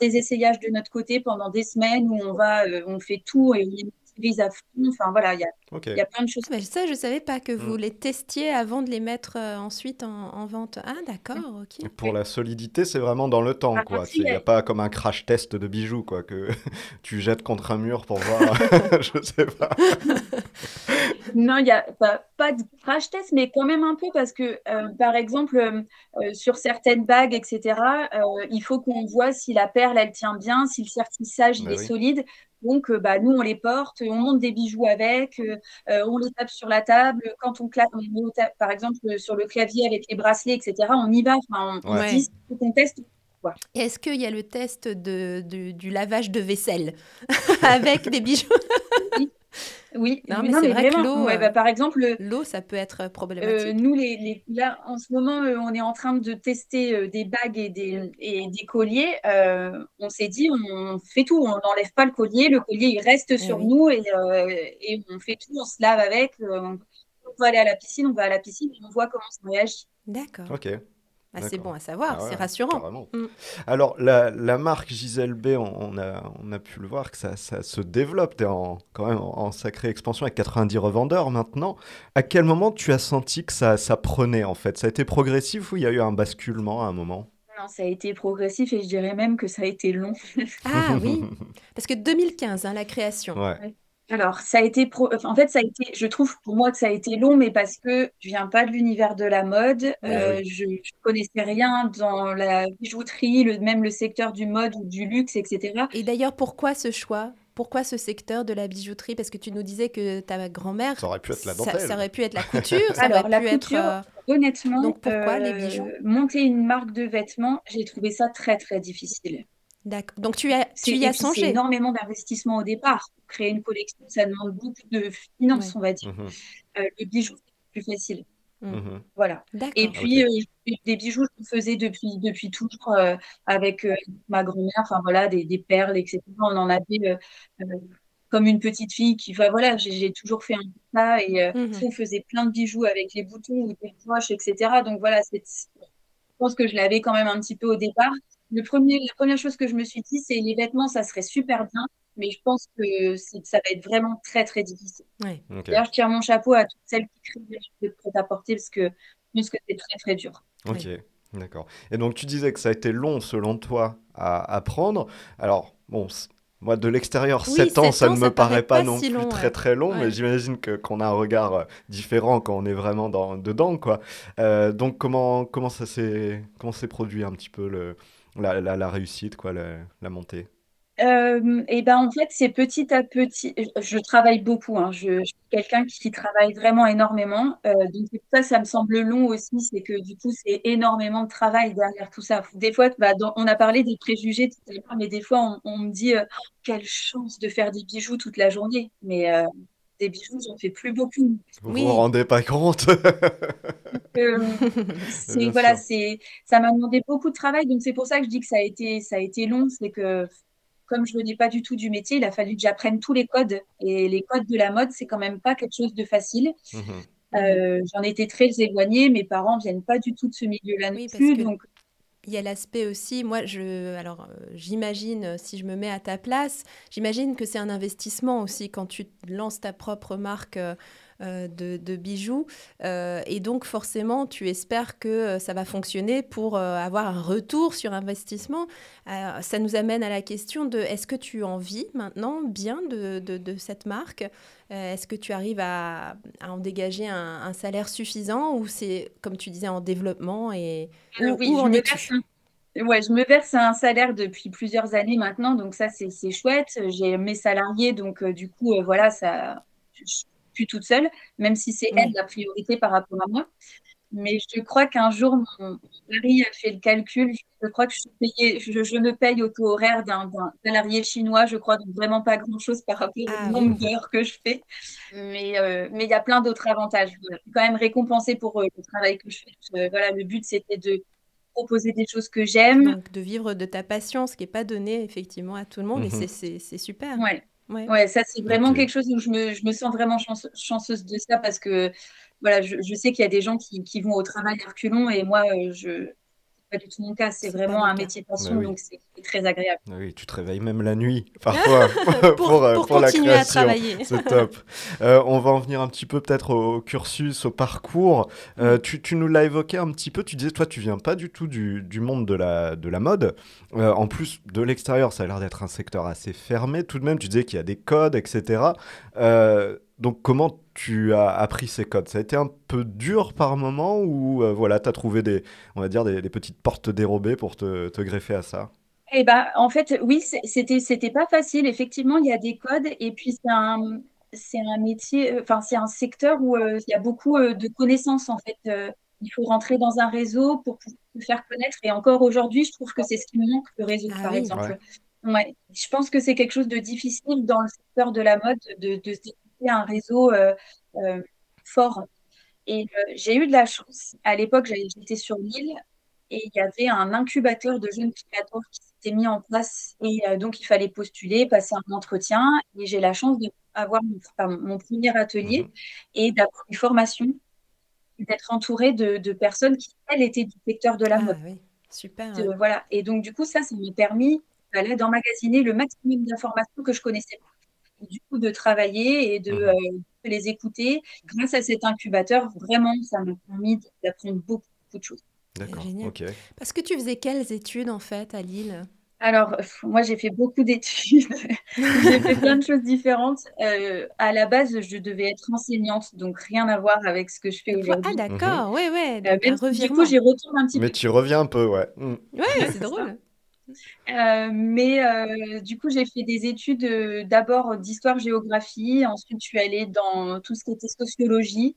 S4: des essayages de notre côté pendant des semaines où on va, euh, on fait tout et on utilise à fond. Enfin voilà, il y a,
S1: Ok.
S4: il y a plein de choses.
S3: Ah, mais ça, je savais pas que vous
S1: Mm.
S3: les testiez avant de les mettre euh, ensuite en, en vente. Ah, d'accord, ok.
S1: Pour la solidité, c'est vraiment dans le temps,
S4: Par
S1: quoi. Il n'y
S4: a-
S1: a pas comme un crash test de bijoux, quoi, que *laughs* tu jettes contre un mur pour voir. *laughs* *laughs* Je sais pas.
S4: Non, il n'y a pas, pas de crash test, mais quand même un peu parce que, euh, par exemple, euh, euh, sur certaines bagues, etc., euh, il faut qu'on voit si la perle, elle tient bien, si le sertissage,
S1: Bah
S4: est
S1: oui.
S4: solide. Donc, bah, nous, on les porte, on monte des bijoux avec, on les tape sur la table. Quand on claque, on met au ta- par exemple, sur le clavier avec les bracelets, etc., on y va. Enfin, on, on
S3: Ouais.
S4: dit, teste.
S3: Est-ce qu'il y a le test de, de- du lavage de vaisselle *laughs* avec des bijoux
S4: Oui,
S3: Non, mais c'est vrai l'eau,
S4: Ouais,
S3: euh,
S4: bah, par exemple, le-
S3: L'eau, ça peut être
S4: Euh,
S3: problématique.
S4: nous, les, les- là, en ce moment, euh, on est en train de tester euh, des bagues et des, et des colliers. Euh, on s'est dit, on fait tout. On n'enlève pas le collier. Le collier, il reste
S3: Eh
S4: sur
S3: oui.
S4: nous et, euh, et on fait tout. On se lave avec. euh, on peut aller à la piscine, on va à la piscine et on voit comment ça réagit.
S3: D'accord.
S1: Ok.
S3: Ah, c'est bon à savoir,
S1: Ah ouais,
S3: c'est rassurant. Mm.
S1: Alors, la, la marque Gisèle B, on, on a, on a pu le voir que ça, ça se développe. T'es en, quand même en, en sacrée expansion avec 90 revendeurs maintenant. À quel moment tu as senti que ça, ça prenait en fait? Ça a été progressif ou il y a eu un basculement à un moment?
S4: Non, ça a été progressif et je dirais même que ça a été long.
S3: Ah oui, *laughs* parce que 2015, hein, la création.
S1: Ouais.
S4: Alors, ça a été, pro- enfin, en fait, ça a été, je trouve pour moi que ça a été long, mais parce que je viens pas de l'univers de la mode, euh, je, je connaissais rien dans la bijouterie, le, même le secteur du mode ou du luxe, etc.
S3: Et d'ailleurs, pourquoi ce choix? Pourquoi ce secteur de la bijouterie? Parce que tu nous disais que ta grand-mère,
S1: Ça aurait pu être la dentelle.
S3: ça aurait pu être la couture, ça *laughs*
S4: Alors,
S3: aurait
S4: la
S3: pu être...
S4: couture,
S3: euh,
S4: Honnêtement,
S3: Donc, pourquoi les
S4: euh,
S3: bijoux?
S4: monter une marque de vêtements, j'ai trouvé ça très très difficile.
S3: D'accord. Donc tu, as, tu y as
S4: c'est
S3: songé
S4: énormément d'investissement au départ. Créer une collection, ça demande beaucoup de finances,
S3: Ouais.
S4: on va dire. Euh, le bijou, c'est plus facile.
S1: mhm.
S4: Voilà. Et puis, euh, des bijoux, je le faisais depuis, depuis toujours euh, avec euh, ma grand-mère, enfin voilà, des, des perles, etc. On en avait euh, euh, comme une petite fille qui, enfin voilà, j'ai toujours fait un peu ça et euh,
S3: Mhm.
S4: on faisait plein de bijoux avec les boutons ou des broches, etc. Donc voilà, c'est, je pense que je l'avais quand même un petit peu au départ. Le premier, la première chose que je me suis dit, c'est les vêtements, ça serait super bien, mais je pense que ça va être vraiment très, très difficile. D'ailleurs, je tire mon chapeau à toutes celles qui créent des choses de prêt-à-porter parce que je pense que c'est très, très dur.
S1: Ok, d'accord. Et donc tu disais que ça a été long selon toi à apprendre. Alors, bon, moi de l'extérieur,
S3: Oui,
S1: 7 ans,
S3: sept
S1: ça
S3: ans,
S1: ne
S3: ça
S1: me paraît
S3: paraît
S1: pas
S3: pas
S1: non
S3: si
S1: plus
S3: long,
S1: très
S3: ouais.
S1: très long,
S3: Ouais.
S1: mais j'imagine que qu'on a un regard euh, différent quand on est vraiment dans, dedans, quoi. Euh, donc comment, comment ça s'est comment s'est produit un petit peu le, la, réussite, quoi, la, montée?
S4: Euh, et ben en fait, c'est petit à petit. Je, travaille beaucoup. Hein, je, suis quelqu'un qui, travaille vraiment énormément. Euh, donc ça, ça me semble long aussi. C'est que du coup, c'est énormément de travail derrière tout ça. Des fois, bah, on a parlé des préjugés tout à l'heure, mais des fois, on, me dit euh, quelle chance de faire des bijoux toute la journée. Mais des bijoux, j'en fais plus beaucoup.
S1: Vous
S3: Oui.
S1: vous rendez pas compte?
S4: Euh, *laughs* c'est voilà, c'est ça m'a demandé beaucoup de travail, donc c'est pour ça que je dis que ça a été ça a été long, c'est que comme je venais pas du tout du métier, il a fallu que j'apprenne tous les codes et les codes de la mode, c'est quand même pas quelque chose de facile.
S1: Mhm.
S4: Euh, j'en étais très éloignée, mes parents viennent pas du tout de ce milieu-là non
S3: Oui,
S4: plus,
S3: que
S4: donc
S3: Il y a l'aspect aussi, moi, je, alors, euh, j'imagine, euh, si je me mets à ta place, j'imagine que c'est un investissement aussi quand tu lances ta propre marque euh, de, de bijoux. Euh, et donc, forcément, tu espères que euh, ça va fonctionner pour euh, avoir un retour sur investissement. Euh, ça nous amène à la question de est-ce que tu en vis maintenant bien de, de- de cette marque? Euh, Est-ce que tu arrives à, à en dégager un, un salaire suffisant ou c'est, comme tu disais, en développement et
S4: Euh,
S3: où,
S4: oui,
S3: où
S4: je
S3: en
S4: me
S3: es-tu?
S4: verse un... Ouais, je me verse un salaire depuis plusieurs années maintenant, donc ça c'est chouette. J'ai mes salariés, donc euh, du coup euh, voilà, ça, je plus toute seule, même si c'est elle la priorité par rapport à moi. Mais je crois qu'un jour mon mari a fait le calcul. Je crois que je me paye au taux horaire d'un salarié chinois. Je crois donc vraiment pas grand-chose par rapport
S3: Ah
S4: au
S3: oui.
S4: nombre d'heures que je fais. Mais euh, mais il y a plein d'autres avantages. Je suis quand même récompensée pour euh, le travail que je fais. Euh, voilà, le but c'était de proposer des choses que j'aime.
S3: De vivre de ta passion, ce qui n'est pas donné effectivement à tout le monde, et
S1: Mhm.
S3: c'est- c'est c'est super.
S4: Ouais,
S3: Ouais.
S4: ouais, ça c'est vraiment quelque chose où je me, je me sens vraiment chance- chanceuse de ça parce que voilà, je, je sais qu'il y a des gens qui, qui vont au travail à reculons et moi, euh, je pas du tout mon cas. C'est vraiment un
S3: cas.
S4: métier de passion,
S1: oui.
S4: donc c'est très agréable.
S1: Oui, tu te réveilles même la nuit, *laughs* parfois, pour,
S3: Pour,
S1: euh,
S3: pour
S1: pour la
S3: continuer à travailler. *laughs*
S1: C'est top. Euh, on va en venir un petit peu peut-être au cursus, au parcours. Euh, tu, tu nous l'as évoqué un petit peu, tu disais, toi, tu viens pas du tout du, du monde de la, de la mode. Euh, en plus, de l'extérieur, ça a l'air d'être un secteur assez fermé. Tout de même, tu disais qu'il y a des codes, etc. Euh, donc, comment tu as appris ces codes Ça a été un peu dur par moment ou euh, voilà, tu as trouvé des, on va dire, des, des petites portes dérobées pour te, te greffer à ça?
S4: Eh ben, en fait, oui, c'était, c'était pas facile. Effectivement, il y a des codes et puis c'est un, c'est un métier, euh, enfin, c'est un secteur où euh, il y a beaucoup euh, de connaissances, en fait. Euh, il faut rentrer dans un réseau pour pouvoir se faire connaître. Et encore aujourd'hui, je trouve que c'est ce qui me manque, le réseau,
S3: Ah
S4: par
S3: oui.
S4: exemple. Ouais. Je pense que c'est quelque chose de difficile dans le secteur de la mode de, de se développer un réseau euh, euh, fort. Et euh, j'ai eu de la chance. À l'époque, j'étais sur l'île et il y avait un incubateur de jeunes créateurs qui s'était mis en place. Et donc, il fallait postuler, passer un entretien. Et j'ai la chance d'avoir mon, premier atelier
S1: Mhm.
S4: et d'avoir une formation, d'être entourée de, de personnes qui, elles, étaient du secteur de la
S3: Ah
S4: mode.
S3: oui, super.
S4: Voilà. Et donc, du coup, ça, ça m'a permis d'aller d'emmagasiner le maximum d'informations que je connaissais de travailler et de,
S1: Mhm.
S4: euh, de les écouter. Grâce à cet incubateur, vraiment, ça m'a permis d'apprendre beaucoup, beaucoup de choses.
S1: D'accord,
S3: génial.
S1: ok.
S3: Parce que tu faisais quelles études en fait à Lille?
S4: Alors, moi, j'ai fait beaucoup d'études. *laughs* j'ai fait plein de choses différentes. Euh, à la base, je devais être enseignante, donc rien à voir avec ce que je fais aujourd'hui.
S3: Ah, d'accord, ouais, ouais.
S4: Euh, du coup, j'y retourne un petit
S1: mais
S4: peu.
S1: Mais tu reviens un peu, ouais. Mm.
S3: Ouais, *laughs* c'est drôle.
S4: Euh, mais du coup, j'ai fait des études d'abord d'histoire-géographie. Ensuite, je suis allée dans tout ce qui était sociologie.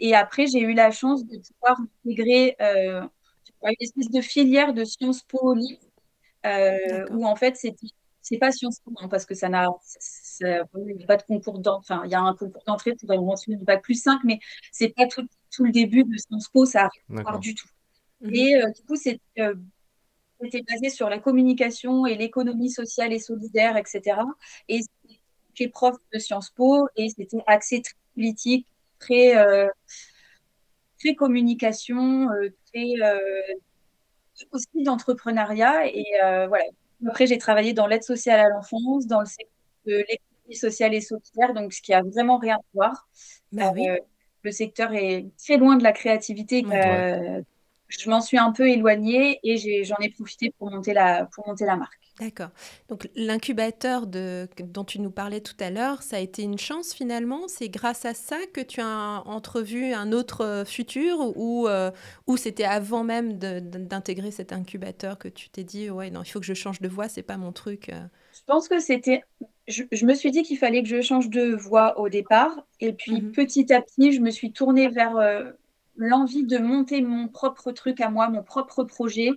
S4: et après, j'ai eu la chance de pouvoir intégrer une espèce de filière de Sciences Po euh, où en fait c'était c'est pas Sciences Po hein, parce que ça n'a pas de concours d'entrée enfin il y a un concours d'entrée pour rentrer du bac plus 5 mais c'est pas tout, tout, le début de Sciences Po ça n'a pas du tout mhm. et euh, du coup euh, c'était basé sur la communication et l'économie sociale et solidaire etc et j'étais prof de Sciences Po et c'était axé très politique très très communication très aussi d'entrepreneuriat. Et euh, voilà. Après, j'ai travaillé dans l'aide sociale à l'enfance, dans le secteur de l'économie sociale et solidaire, donc ce qui a vraiment rien à voir.
S3: Bah oui.
S4: Euh, le secteur est très loin de la créativité. Euh, je m'en suis un peu éloignée et j'en ai, profité pour monter la, pour monter la marque.
S3: D'accord. Donc l'incubateur dont tu nous parlais tout à l'heure, ça a été une chance finalement? C'est grâce à ça que tu as entrevu un autre euh, futur ou, euh, ou c'était avant même d'intégrer cet incubateur que tu t'es dit ouais non il faut que je change de voie, c'est pas mon truc. Euh?
S4: Je pense que c'était. Je, me suis dit qu'il fallait que je change de voie au départ et puis mmh petit à petit je me suis tournée vers l'envie de monter mon propre truc à moi, mon propre projet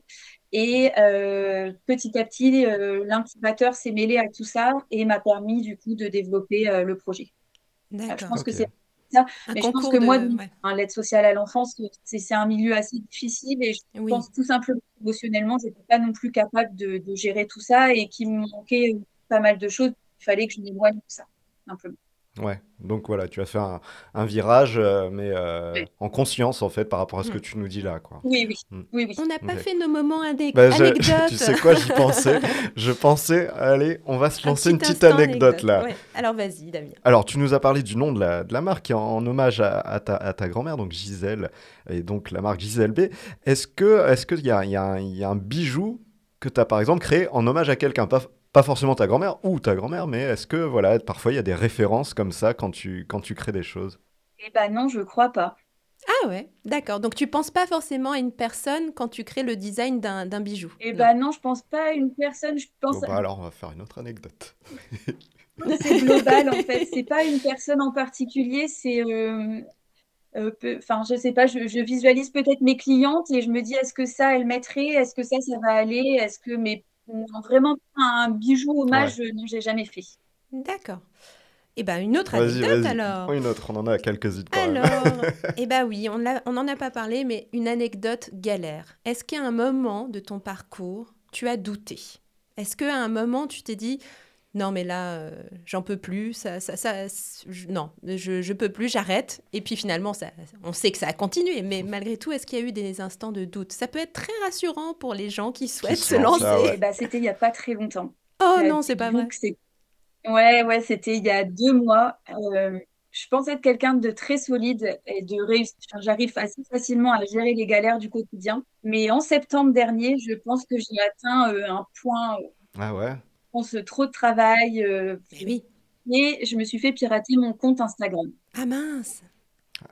S4: et euh, petit à petit, euh, l'incubateur s'est mêlé à tout ça et m'a permis du coup de développer euh, le projet. je pense que c'est ça. mais je pense que moi, l'aide sociale à l'enfance, c'est un milieu assez difficile et je pense tout simplement émotionnellement, je n'étais pas non plus capable de, de, gérer tout ça et qu'il me manquait pas mal de choses. Il fallait que je m'éloigne de ça, simplement.
S1: Ouais, donc voilà, tu as fait un, virage, euh, mais euh, en conscience en fait par rapport à ce que mm. tu nous dis là, quoi.
S4: Oui, oui, mm. oui, oui.
S3: On n'a pas fait nos moments
S1: bah,
S3: anecdotes.
S1: tu sais quoi, j'y pensais. *laughs* je pensais, allez, on va se lancer une petite anecdote, là.
S3: Alors vas-y, Damien.
S1: Alors tu nous as parlé du nom de la, de la marque en, hommage à, ta, à ta grand-mère, donc Gisèle, et donc la marque Gisèle B. Est-ce que, est-ce qu'il y a, y, a y a un bijou que tu as par exemple créé en hommage à quelqu'un, pas, pas forcément ta grand-mère ou ta grand-mère, mais est-ce que voilà, parfois il y a des références comme ça quand tu, quand tu crées des choses?
S4: Eh ben non, je crois pas.
S3: Ah ouais, d'accord. Donc tu penses pas forcément à une personne quand tu crées le design d'un bijou?
S4: Eh ben non, je pense pas à une personne. Je pense.
S1: Bon, bah alors on va faire une autre anecdote.
S4: c'est global en fait. C'est pas une personne en particulier. C'est euh, euh, enfin je sais pas, je, visualise peut-être mes clientes et je me dis est-ce que ça elle mettrait, est-ce que ça ça va aller, est-ce que mes vraiment un bijou hommage, ouais. non, j'ai jamais fait.
S3: D'accord. Et eh ben une autre anecdote alors.
S1: Une autre, on en a quelques-unes.
S3: Alors, et *laughs* eh ben oui, on n'en a pas parlé, mais une anecdote galère. Est-ce qu'à un moment de ton parcours, tu as douté? Est-ce qu'à un moment, tu t'es dit, non mais là euh, j'en peux plus ça, ça, ça je, non je, je peux plus j'arrête. Et puis finalement ça, on sait que ça a continué mais malgré tout est-ce qu'il y a eu des instants de doute? Ça peut être très rassurant pour les gens qui souhaitent se lancer.
S4: bah, c'était il y a pas très longtemps.
S3: Oh non c'est pas vrai.
S4: ouais ouais c'était il y a deux mois. Euh, je pensais être quelqu'un de très solide et de réussir. J'arrive assez facilement à gérer les galères du quotidien. Mais en septembre dernier, je pense que j'ai atteint euh, un point.
S1: ah ouais?
S4: Trop de travail. Euh,
S3: eh oui.
S4: Et je me suis fait pirater mon compte Instagram.
S3: Ah mince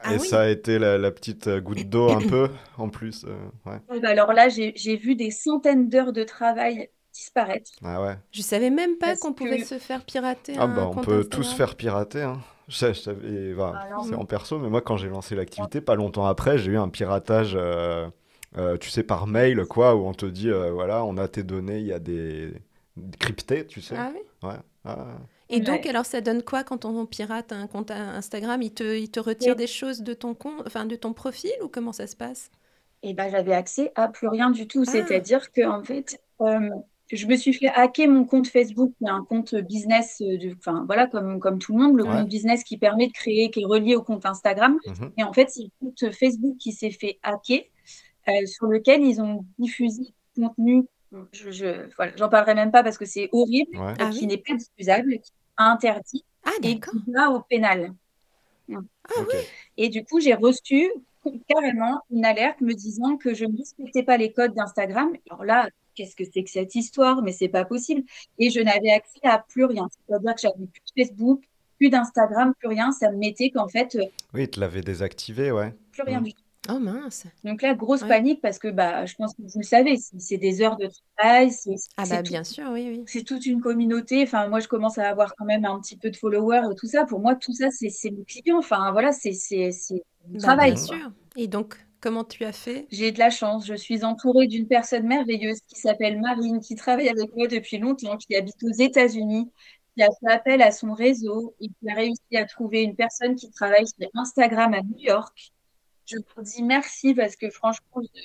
S1: et ah ça a été la, petite euh, goutte d'eau un peu en plus. Euh, ouais.
S4: Bah alors là, j'ai vu des centaines d'heures de travail disparaître.
S1: Ah ouais.
S3: Je savais même pas qu'on pouvait se faire pirater.
S1: Ah bah on peut tous se faire pirater. Hein. Je, je bah, c'est en perso, mais moi quand j'ai lancé l'activité, pas longtemps après, j'ai eu un piratage. tu sais, par mail, quoi, où on te dit, voilà, on a tes données, il y a des, crypté, tu sais.
S3: Ah oui
S1: Ouais. Ah.
S3: Et donc, alors, ça donne quoi quand on pirate un compte Instagram? Il te, il te retire des choses de ton compte, enfin de ton profil ou comment ça se passe?
S4: Eh ben, j'avais accès à plus rien du tout. Ah. C'est-à-dire que en fait, euh, je me suis fait hacker mon compte Facebook, un compte business, enfin voilà, comme, comme tout le monde, le compte business qui permet de créer, qui est relié au compte Instagram. Mhm. Et en fait, c'est le compte Facebook qui s'est fait hacker, euh, sur lequel ils ont diffusé contenu je, je j'en parlerai même pas parce que c'est horrible, ah qui n'est pas diffusable, qui est interdit
S3: ah,
S4: et qui va au pénal.
S3: Ah, oui.
S4: Et du coup, j'ai reçu carrément une alerte me disant que je ne respectais pas les codes d'Instagram. Alors là, qu'est-ce que c'est que cette histoire? Mais c'est pas possible. Et je n'avais accès à plus rien. C'est-à-dire que j'avais plus de Facebook, plus d'Instagram, plus rien. Ça me mettait qu'en fait. Euh,
S1: oui, tu l'avais désactivé, ouais.
S4: Plus rien
S1: Mm.
S4: du tout.
S3: Oh mince.
S4: Donc là, grosse
S3: Ouais.
S4: panique parce que bah, je pense que vous le savez, c'est des heures de travail, c'est
S3: Ah bah
S4: tout-
S3: bien sûr, oui, oui.
S4: c'est toute une communauté. Enfin, moi, je commence à avoir quand même un petit peu de followers et tout ça. Pour moi, tout ça, c'est mes clients. Enfin, voilà, c'est mon
S3: Bah,
S4: travail.
S3: bien
S4: quoi.
S3: sûr. Et donc, comment tu as fait?
S4: J'ai de la chance. Je suis entourée d'une personne merveilleuse qui s'appelle Marine, qui travaille avec moi depuis longtemps, qui habite aux États-Unis, qui a fait appel à son réseau et qui a réussi à trouver une personne qui travaille sur Instagram à New York. Je vous dis merci parce que franchement, je-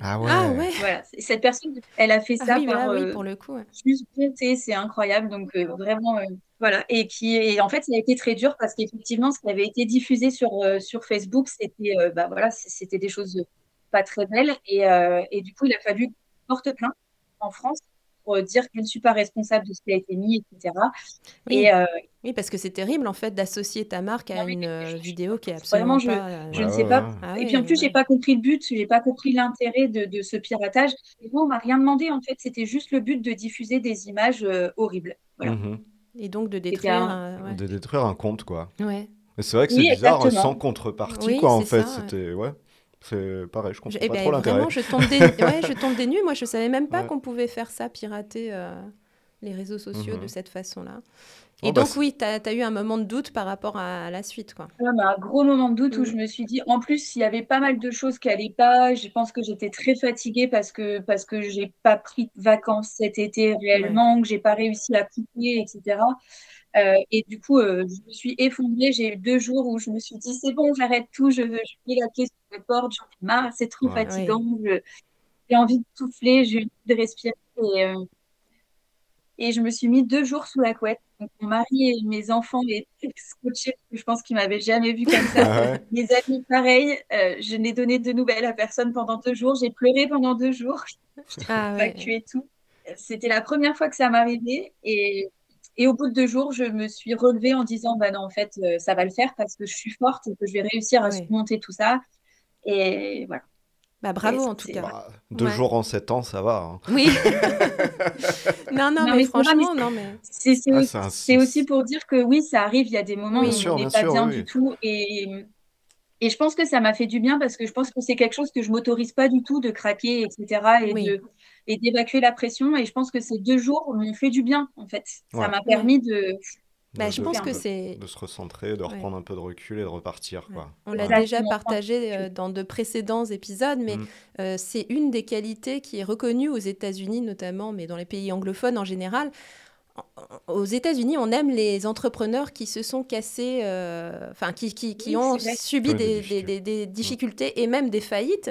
S1: Ah ouais.
S3: Ah ouais.
S4: voilà, cette personne, elle a fait
S3: Ah
S4: ça
S3: oui,
S4: par
S3: oui,
S4: euh,
S3: pour le coup. ouais.
S4: juste bonté, c'est incroyable. Donc euh, vraiment, euh, voilà. Et qui, et en fait, ça a été très dur parce qu'effectivement, ce qui avait été diffusé sur euh, sur Facebook, c'était, euh, bah voilà, c'était des choses pas très belles. Et, euh, et du coup, il a fallu que je porte plainte en France pour euh, dire que je ne suis pas responsable de ce qui a été mis, etc.
S3: Oui.
S4: Et euh,
S3: Oui, parce que c'est terrible en fait d'associer ta marque à
S4: Non, mais
S3: une
S4: je-
S3: euh, vidéo qui est absolument
S4: vraiment, je-
S3: pas.
S4: je
S1: Ah
S4: ne
S1: ouais,
S4: sais pas.
S3: Ah
S4: Et
S3: oui,
S4: puis en plus, j'ai pas compris le but, j'ai pas compris l'intérêt de, de ce piratage. Et moi, on m'a rien demandé en fait. C'était juste le but de diffuser des images euh, horribles. Voilà.
S1: Mhm.
S3: Et donc de détruire.
S4: un-
S3: euh, ouais.
S1: De détruire un compte, quoi.
S3: Ouais.
S1: Mais c'est vrai que c'est
S4: Oui,
S1: bizarre,
S4: exactement.
S1: sans contrepartie,
S3: Oui,
S1: quoi, en fait.
S3: ouais.
S1: C'était. Ouais. C'est pareil, je comprends
S3: Je- eh
S1: pas
S3: ben,
S1: trop l'intérêt.
S3: vraiment, je tombe des... *laughs* ouais, je tombe des nues. Moi, je savais même pas
S1: Ouais.
S3: qu'on pouvait faire ça, pirater euh, les réseaux sociaux
S1: Mhm.
S3: de cette façon-là.
S1: Oh,
S3: Et
S1: bah,
S3: donc, oui, tu as, eu un moment de doute par rapport à, la suite, quoi.
S4: Là, bah, un gros moment de doute où
S3: Mm.
S4: je me suis dit, en plus, il y avait pas mal de choses qui allaient pas. Je pense que j'étais très fatiguée parce que parce que j'ai pas pris de vacances cet été réellement, que j'ai pas réussi à couper, etc. Euh, et du coup, euh, je me suis effondrée. J'ai eu deux jours où je me suis dit, c'est bon, j'arrête tout, je veux, je mets la clé la porte, j'en ai marre, c'est trop
S1: Ouais.
S4: fatigant. J'ai envie de souffler, j'ai envie de respirer. Et, euh, et je me suis mis deux jours sous la couette. Donc, mon mari et mes enfants étaient scotchés *laughs* je pense qu'ils m'avaient jamais vu comme ça. *laughs*
S1: Ah ouais.
S4: Mes amis, pareil, euh, je n'ai donné de nouvelles à personne pendant deux jours. J'ai pleuré pendant deux jours. *laughs*
S3: Ah ouais.
S4: évacué tout. C'était la première fois que ça m'arrivait. Et, et au bout de deux jours, je me suis relevée en disant, bah non, en fait, euh, ça va le faire parce que je suis forte et que je vais réussir à surmonter tout ça. Et voilà.
S3: Bah, bravo,
S4: Et
S3: en tout cas.
S1: Bah, deux
S3: Ouais.
S1: jours en sept ans, ça va. hein.
S3: Oui. *laughs* non, non,
S4: Non,
S3: mais franchement, non, mais.
S4: C'est
S1: Ah,
S4: aussi,
S1: un-
S4: pour dire que oui, ça arrive, il y a des moments
S3: Bien
S4: où
S1: sûr,
S4: on
S1: bien
S4: n'est pas
S1: sûr,
S4: bien
S1: oui.
S4: du tout. Et, et je pense que ça m'a fait du bien parce que je pense que c'est quelque chose que je m'autorise pas du tout de craquer, etc. Et
S3: Oui.
S4: de et d'évacuer la pression. Et je pense que ces deux jours m'ont fait du bien, en fait. Ça m'a permis de...
S3: Bah,
S1: De-
S3: je
S1: de-
S3: pense que
S1: de-
S3: c'est.
S1: De se recentrer, de reprendre un peu de recul et de repartir, quoi.
S3: On l'a déjà partagé euh, dans de précédents épisodes, mais
S1: Mm.
S3: euh, c'est une des qualités qui est reconnue aux États-Unis notamment, mais dans les pays anglophones en général. Aux États-Unis, on aime les entrepreneurs qui se sont cassés, euh, enfin qui, qui, qui
S4: Oui,
S3: ont subi
S1: des
S3: des, des-
S1: difficultés.
S3: des- des difficultés et même des faillites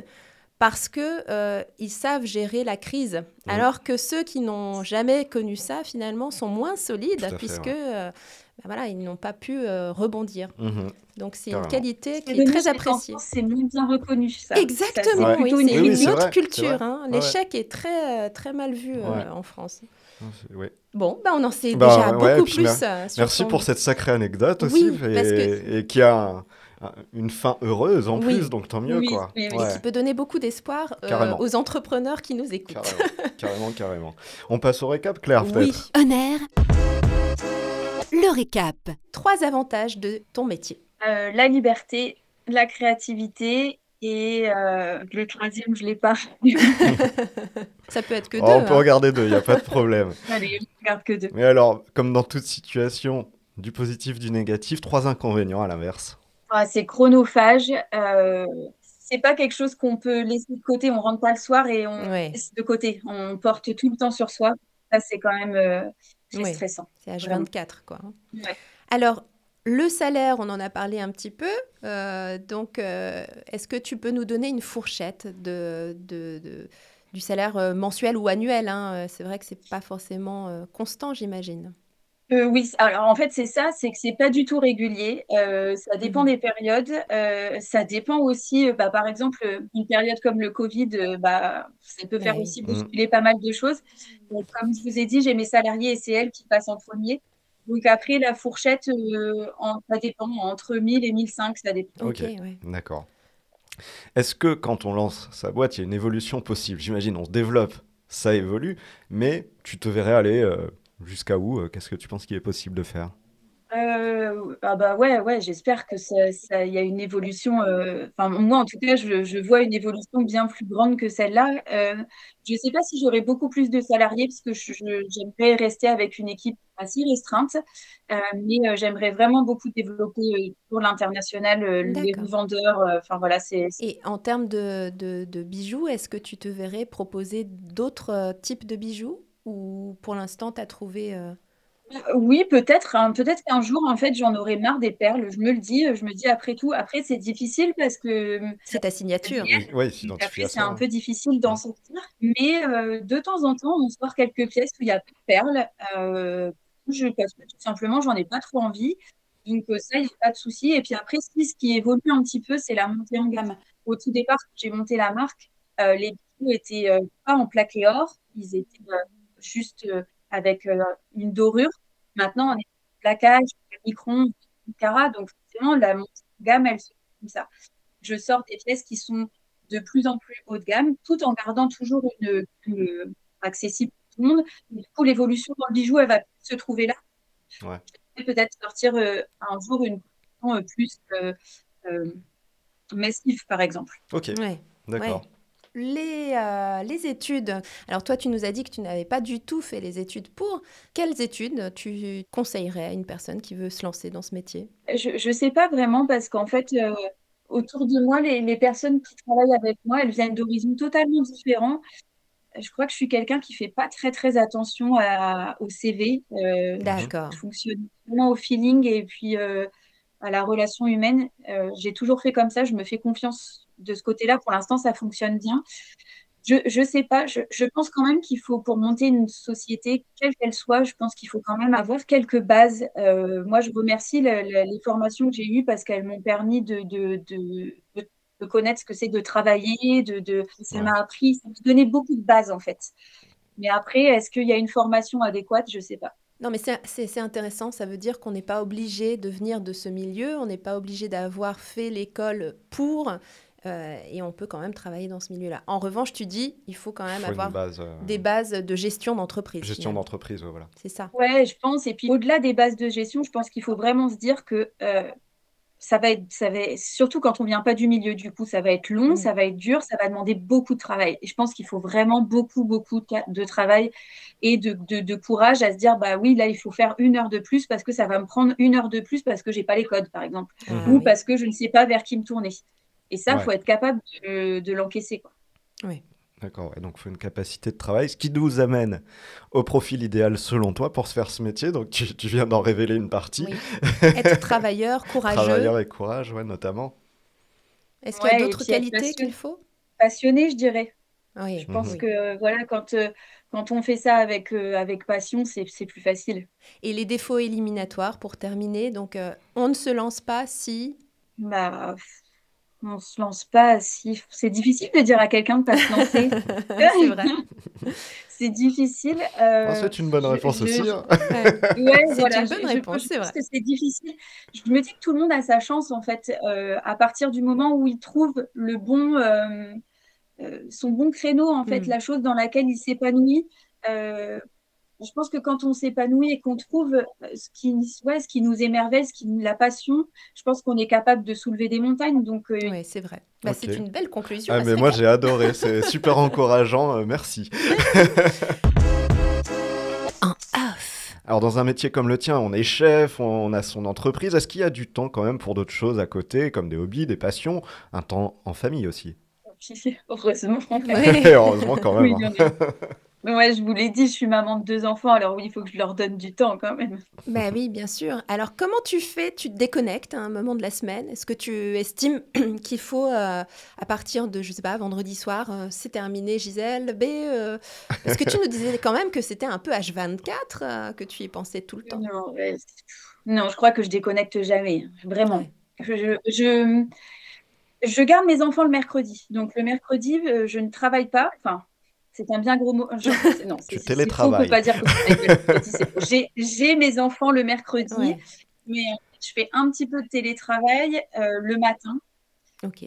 S3: parce que euh, ils savent gérer la crise. Alors que ceux qui n'ont jamais connu ça, finalement, sont moins solides
S1: fait,
S3: puisque
S1: ouais.
S3: euh, bah voilà, ils n'ont pas pu euh, rebondir.
S1: Mhm.
S3: Donc c'est une qualité qui est très appréciée.
S4: France, C'est moins bien reconnu, ça.
S3: Exactement,
S4: c'est
S3: oui, c'est
S4: une
S1: Oui, oui,
S3: autre
S1: vrai,
S3: culture. hein.
S1: Ouais,
S3: L'échec est très, euh, très mal vu euh,
S1: Ouais.
S3: en France.
S1: Ouais.
S3: Bon, bah on en sait
S1: Bah,
S3: déjà
S1: ouais,
S3: beaucoup plus.
S1: mer-
S3: sur
S1: Merci
S3: ton-
S1: pour cette sacrée anecdote
S3: Oui,
S1: aussi,
S3: parce
S1: et,
S3: que-
S1: et qui a un- une fin heureuse en
S3: Oui.
S1: plus, donc tant mieux,
S4: Oui,
S1: quoi.
S4: oui, oui.
S1: Ouais.
S3: qui peut donner beaucoup d'espoir euh, aux entrepreneurs qui nous écoutent.
S1: Carrément, carrément, carrément. On passe au récap, Claire,
S3: Oui,
S1: peut-être
S2: Honneur. Le récap.
S3: trois avantages de ton métier.
S4: Euh, la liberté, la créativité et euh, le troisième, je l'ai pas. *laughs*
S3: Ça peut être que
S1: Oh,
S3: deux.
S1: On peut
S3: hein.
S1: regarder deux, il n'y a pas de problème. *laughs*
S4: Allez, je regarde que deux.
S1: Mais alors, comme dans toute situation, du positif, du négatif, trois inconvénients à l'inverse.
S4: Ah, c'est chronophage. Euh, c'est pas quelque chose qu'on peut laisser de côté. On rentre pas le soir et on
S3: Ouais.
S4: laisse de côté. On porte tout le temps sur soi. Ça, c'est quand même euh, très stressant.
S3: C'est
S4: Vraiment.
S3: H24, quoi. hein.
S4: Ouais.
S3: Alors, le salaire, on en a parlé un petit peu. euh, donc, est-ce que tu peux nous donner une fourchette de, de- de- du salaire mensuel ou annuel hein? C'est vrai que c'est pas forcément constant, j'imagine.
S4: Euh, oui, alors en fait c'est ça, c'est que c'est pas du tout régulier. Euh, ça dépend
S3: Mhm.
S4: des périodes. Euh, ça dépend aussi, bah, par exemple, une période comme le Covid, bah, ça peut faire aussi
S1: Mhm.
S4: bousculer pas mal de choses. Donc, comme je vous ai dit, j'ai mes salariés et c'est elles qui passent en premier. Donc après la fourchette, euh, en- ça dépend entre 1000 et 1005, ça dépend.
S3: Ok, ouais.
S1: D'accord. Est-ce que quand on lance sa boîte, il y a une évolution possible? J'imagine, on se développe ça évolue, mais tu te verrais aller euh, jusqu'à où euh, Qu'est-ce que tu penses qu'il est possible de faire?
S4: Euh, ah bah ouais, ouais, j'espère que ça, ça- il y a une évolution. euh, Enfin, moi, en tout cas, je, je vois une évolution bien plus grande que celle-là. Euh, je ne sais pas si j'aurai beaucoup plus de salariés, parce que j'aimerais rester avec une équipe assez restreinte. Euh, mais euh, j'aimerais vraiment beaucoup développer euh, pour l'international, euh, les revendeurs. euh, Enfin, voilà, c'est.
S3: Et en termes de, de- de bijoux, est-ce que tu te verrais proposer d'autres types de bijoux? Ou pour l'instant, tu as trouvé... euh,
S4: Oui, peut-être. hein, peut-être qu'un jour, en fait, j'en aurai marre des perles. Je me le dis. Je me dis après tout. Après, c'est difficile parce que
S3: C'est ta signature.
S1: Oui,
S4: après, c'est un peu difficile d'en sortir. Mais euh, de temps en temps, on sort quelques pièces où il y a pas de perles. Euh, je, parce que tout simplement, j'en ai pas trop envie. Donc euh, ça, il n'y a pas de souci. Et puis après, si, ce qui évolue un petit peu, c'est la montée en gamme. Au tout départ, quand j'ai monté la marque, euh, les bijoux étaient euh, pas en plaqué or. Ils étaient euh, juste euh, avec euh, une dorure. Maintenant, on est plaquage, micron, carat. Donc forcément, la montée en gamme, elle se fait comme ça. Je sors des pièces qui sont de plus en plus haut de gamme, tout en gardant toujours une, une- accessible pour tout le monde. Du coup, l'évolution dans le bijou, elle va se trouver là.
S1: Ouais.
S4: Et peut-être sortir euh, un jour une collection euh, plus euh, euh, massive, par exemple.
S1: Ok,
S3: Ouais.
S1: d'accord.
S3: Les, euh, les études. Alors toi, tu nous as dit que tu n'avais pas du tout fait les études pour. Quelles études tu conseillerais à une personne qui veut se lancer dans ce métier?
S4: Je ne sais pas vraiment parce qu'en fait, euh, autour de moi, les, les personnes qui travaillent avec moi, elles viennent d'horizons totalement différents. Je crois que je suis quelqu'un qui fait pas très très attention à- au CV. Euh,
S3: D'accord.
S4: je fonctionne vraiment au feeling et puis euh, à la relation humaine. Euh, j'ai toujours fait comme ça. Je me fais confiance de ce côté-là. Pour l'instant, ça fonctionne bien. Je, je sais pas, je, je pense quand même qu'il faut, pour monter une société, quelle qu'elle soit, je pense qu'il faut quand même avoir quelques bases. Euh, moi, je remercie le- le- les formations que j'ai eues parce qu'elles m'ont permis de, de, de, de- de connaître ce que c'est de travailler, de, de, ça
S1: Ouais.
S4: m'a appris, ça m'a donné beaucoup de bases en fait. Mais après, est-ce qu'il y a une formation adéquate? Je sais pas.
S3: Non, mais c'est intéressant. Ça veut dire qu'on n'est pas obligé de venir de ce milieu, on n'est pas obligé d'avoir fait l'école pour, euh, et on peut quand même travailler dans ce milieu-là. En revanche, tu dis, il faut quand même
S1: Faut
S3: avoir
S1: base, euh,
S3: des bases de gestion d'entreprise.
S1: gestion d'entreprise, ouais, voilà.
S3: C'est ça.
S4: Ouais, je pense. Et puis au-delà des bases de gestion, je pense qu'il faut vraiment se dire que euh, ça va être, ça va surtout quand on vient pas du milieu, du coup, ça va être long,
S3: Mm.
S4: ça va être dur, ça va demander beaucoup de travail. Et je pense qu'il faut vraiment beaucoup, beaucoup de, travail et de, de, de courage à se dire, bah oui, là, il faut faire une heure de plus parce que ça va me prendre une heure de plus parce que j'ai pas les codes, par exemple,
S3: Ah
S4: ou
S3: oui.
S4: parce que je ne sais pas vers qui me tourner. Et ça, il
S1: Ouais.
S4: faut être capable de, de l'encaisser, quoi.
S1: D'accord, ouais, donc il faut une capacité de travail, ce qui nous amène au profil idéal selon toi pour se faire ce métier. Donc tu, tu viens d'en révéler une partie.
S3: Oui. *laughs* Être travailleur, courageux.
S1: Travailleur et courage, ouais, notamment.
S3: Est-ce qu'il y a
S4: Ouais, et
S3: d'autres qualités qu'il faut?
S4: Passionné, je dirais.
S3: Oui.
S4: Je pense
S1: Mhm.
S4: que voilà, quand, euh, quand on fait ça avec, euh, avec passion, c'est, c'est plus facile.
S3: Et les défauts éliminatoires pour terminer. Donc, euh, on ne se lance pas si.
S4: Bah, on se lance pas si. C'est difficile de dire à quelqu'un de pas se lancer. *laughs*
S3: c'est vrai. *laughs*
S4: C'est difficile. euh,
S1: Ah, c'est une bonne
S4: je-
S1: réponse
S4: je-
S1: aussi. hein.
S3: Ouais. *laughs*
S4: Ouais,
S3: C'est
S4: voilà,
S3: une
S4: je-
S3: bonne
S4: je
S3: réponse, c'est vrai.
S4: c'est difficile. Je me dis que tout le monde a sa chance, en fait, euh, à partir du moment où il trouve le bon, euh, euh, son bon créneau, en fait,
S3: Mm.
S4: la chose dans laquelle il s'épanouit. Je pense que quand on s'épanouit et qu'on trouve euh, ce qui, ouais, ce qui nous émerveille, ce qui la passion, je pense qu'on est capable de soulever des montagnes. Donc, euh,
S3: Oui, c'est vrai. Bah. C'est une belle conclusion.
S1: Ah, mais moi j'ai adoré, c'est *laughs* super encourageant, euh, merci. *laughs*
S3: Off.
S1: Alors dans un métier comme le tien, on est chef, on a son entreprise, est-ce qu'il y a du temps quand même pour d'autres choses à côté, comme des hobbies, des passions, un temps en famille aussi? *laughs*
S4: Heureusement.
S3: Ouais.
S1: Heureusement quand même.
S4: Oui,
S1: hein.
S4: Ouais, je vous l'ai dit, je suis maman de deux enfants, alors oui, il faut que je leur donne du temps quand même.
S3: Bah oui, bien sûr. Alors, comment tu fais? Tu te déconnectes à un moment de la semaine? Est-ce que tu estimes *clears throat* qu'il faut, euh, à partir de, je sais pas, vendredi soir, euh, c'est terminé, Gisèle? B euh, Parce que tu nous disais quand même que c'était un peu H24, euh, que tu y pensais tout le temps.
S4: Non, je crois que je déconnecte jamais, vraiment.
S3: Ouais.
S4: Je, je, je, garde mes enfants le mercredi. Donc le mercredi, je ne travaille pas. Enfin, c'est un bien gros mot. Je- *laughs* non,
S1: Tu
S4: on
S1: télétravailles.
S4: peut pas dire que. J'ai, mes enfants le mercredi,
S3: Ouais.
S4: mais je fais un petit peu de télétravail euh, le matin.
S3: Ok.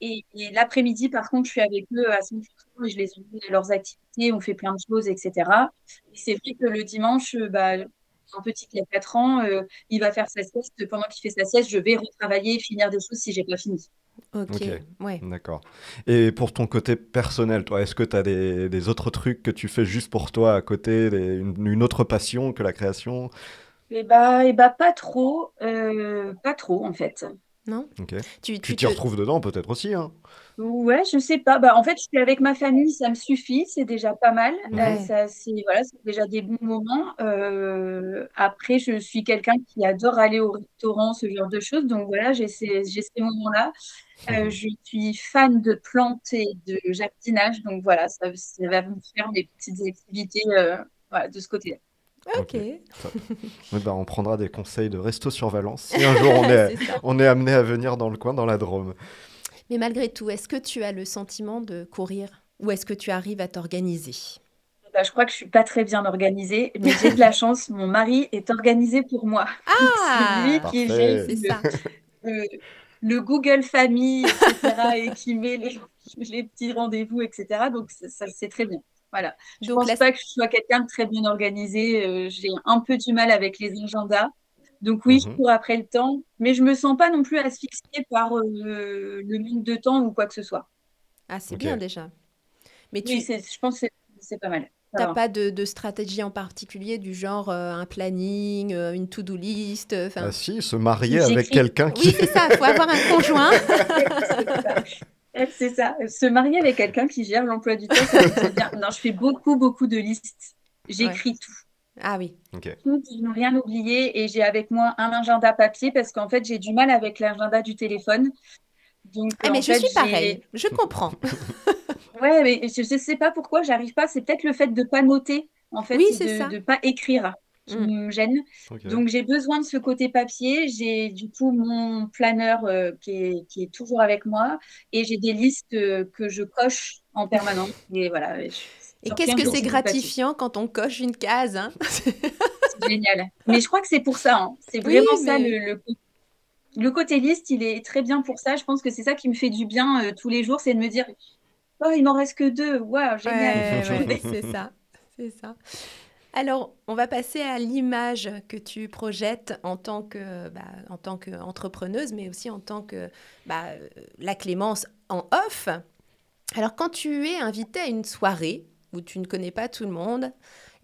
S4: Et, et l'après-midi, par contre, je suis avec eux à 100%. et je les emmène à leurs activités, on fait plein de choses, etc. Et c'est vrai que le dimanche, euh, bah, un petit qui a 4 ans, euh, il va faire sa sieste. Pendant qu'il fait sa sieste, je vais retravailler et finir des choses si j'ai pas fini.
S3: Ok, ouais.
S1: D'accord. Et pour ton côté personnel, toi, est-ce que tu as des, des autres trucs que tu fais juste pour toi à côté, des- une, une autre passion que la création?
S4: Et bah, et bah pas trop, euh, pas trop en fait.
S3: Non?
S1: Ok.
S3: Tu,
S1: t'y
S3: te-
S1: retrouves dedans peut-être aussi, hein?
S4: Ouais, je sais pas. Bah, en fait, je suis avec ma famille, ça me suffit, c'est déjà pas mal.
S3: Ouais.
S4: Ça, c'est voilà, c'est déjà des bons moments. Euh, après, je suis quelqu'un qui adore aller au restaurant, ce genre de choses. Donc voilà, j'ai ces, j'ai ces moments-là. Euh, je suis fan de plantes et de jardinage. Donc voilà, ça, ça va me faire mes petites activités euh, voilà, de ce côté-là.
S3: Ok. *laughs*
S1: Bah, on prendra des conseils de resto sur Valence si un *laughs* jour on est, on est amené à venir dans le coin, dans la Drôme.
S3: Mais malgré tout, est-ce que tu as le sentiment de courir ou est-ce que tu arrives à t'organiser?
S4: Bah, je crois que je suis pas très bien organisée, mais j'ai de la *laughs* chance. Mon mari est organisé pour moi.
S3: Ah!
S4: C'est lui qui
S1: Parfait.
S4: gère
S3: C'est
S4: le- Google Famille, etc., *laughs* et qui met les, *laughs* les petits rendez-vous, etc. Donc, ça, ça, c'est très bien. Voilà. Je
S3: Donc
S4: pense
S3: la-
S4: pas que je sois quelqu'un de très bien organisé. euh, j'ai un peu du mal avec les agendas. Donc oui, je
S1: Mhm.
S4: cours après le temps, mais je me sens pas non plus asphyxiée par euh, le manque de temps ou quoi que ce soit.
S3: Ah, c'est bien déjà. Mais tu
S4: Oui, je pense que c'est pas mal. Va.
S3: pas de, de stratégie en particulier du genre euh, un planning, euh, une to-do list, euh, enfin.
S1: Ah si, se marier avec quelqu'un qui...
S3: Oui, c'est ça, il faut avoir un conjoint. *laughs*
S4: C'est ça. Se marier avec quelqu'un qui gère l'emploi du temps, ça c'est bien. Non, je fais beaucoup, beaucoup de listes. J'écris tout.
S3: Ah oui.
S1: Ok.
S4: tout pour ne rien oublier et j'ai avec moi un agenda papier parce qu'en fait j'ai du mal avec l'agenda du téléphone. Donc
S3: Ah, mais je
S4: fait,
S3: suis pareil, je comprends. *laughs*
S4: Ouais, mais je ne sais pas pourquoi j'arrive pas. C'est peut-être le fait de pas noter en fait,
S3: Oui,
S4: de de pas écrire qui
S3: Mm.
S4: me gêne. Donc j'ai besoin de ce côté papier. J'ai du coup mon planeur euh, qui est, qui est toujours avec moi et j'ai des listes euh, que je coche en permanence. Et voilà. je-
S3: Et qu'est-ce que c'est gratifiant quand on coche une case, hein?
S4: C'est génial. Mais je crois que c'est pour ça. hein. C'est
S3: Oui,
S4: vraiment ça
S3: mais-
S4: le, le, le côté liste, il est très bien pour ça. Je pense que c'est ça qui me fait du bien euh, tous les jours, c'est de me dire Oh, il m'en reste que deux. Waouh, génial.
S3: Ouais, *laughs* ouais, c'est ça, c'est ça. Alors, on va passer à l'image que tu projettes en tant que, bah, en tant qu'entrepreneuse, mais aussi en tant que bah, la Clémence en off. Alors, quand tu es invitée à une soirée où tu ne connais pas tout le monde,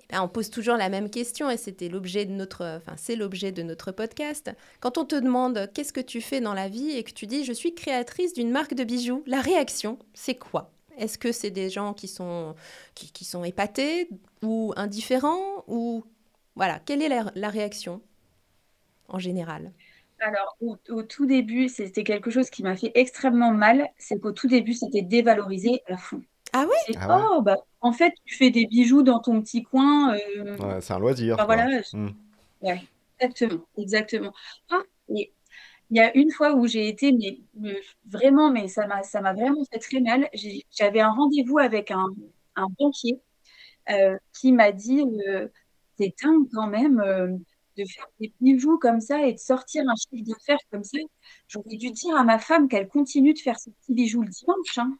S3: eh ben, on pose toujours la même question et c'était l'objet de notre, enfin, c'est l'objet de notre podcast. Quand on te demande qu'est-ce que tu fais dans la vie? Et que tu dis je suis créatrice d'une marque de bijoux, la réaction, c'est quoi? Est-ce que c'est des gens qui sont, qui, qui sont épatés ou indifférents ou voilà Quelle est la, la réaction en général?
S4: Alors, au, au tout début, c'était quelque chose qui m'a fait extrêmement mal. C'est qu'au tout début, c'était dévalorisé à fond.
S3: Ah
S4: C'est,
S1: Ah ouais?
S4: oh, bah, en fait, tu fais des bijoux dans ton petit coin. euh,
S1: Ouais, c'est un loisir.
S4: Enfin, voilà,
S1: Mm.
S4: Ouais, exactement, exactement. Ah, et il y a une fois où j'ai été, mais, mais vraiment, mais ça m'a, ça m'a vraiment fait très mal. J'avais un rendez-vous avec un, un banquier euh, qui m'a dit, euh, c'est dingue quand même euh, de faire des bijoux comme ça et de sortir un chiffre d'affaires comme ça. J'aurais dû dire à ma femme qu'elle continue de faire ses petits bijoux le dimanche. hein.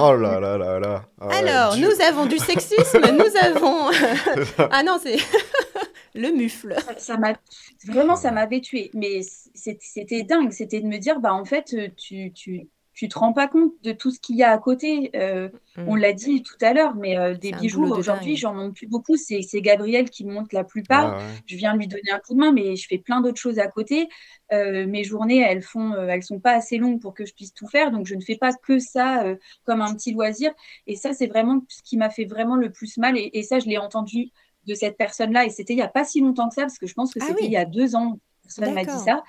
S1: Oh là là là là. Ah
S3: Alors,
S1: Dieu.
S3: nous avons du sexisme, nous avons... *laughs* ah non, c'est le mufle.
S4: Ça- m'a vraiment, ça m'avait tué. Mais c'était dingue. C'était de me dire, bah en fait, euh, tu, tu, tu te rends pas compte de tout ce qu'il y a à côté. Euh, On l'a dit tout à l'heure, mais euh, des bijoux, aujourd'hui, j'en monte plus beaucoup. C'est c'est Gabriel qui me monte la plupart.
S1: Ouais, ouais.
S4: Je viens lui donner un coup de main, mais je fais plein d'autres choses à côté. Euh, mes journées, elles font, euh, elles sont pas assez longues pour que je puisse tout faire, donc je ne fais pas que ça euh, comme un petit loisir. Et ça, c'est vraiment ce qui m'a fait vraiment le plus mal. Et, et ça, je l'ai entendu de cette personne-là. Et c'était il y a pas si longtemps que ça, parce que je pense que
S3: Ah
S4: c'était
S3: oui.
S4: il y a deux ans. que Personne m'a dit ça.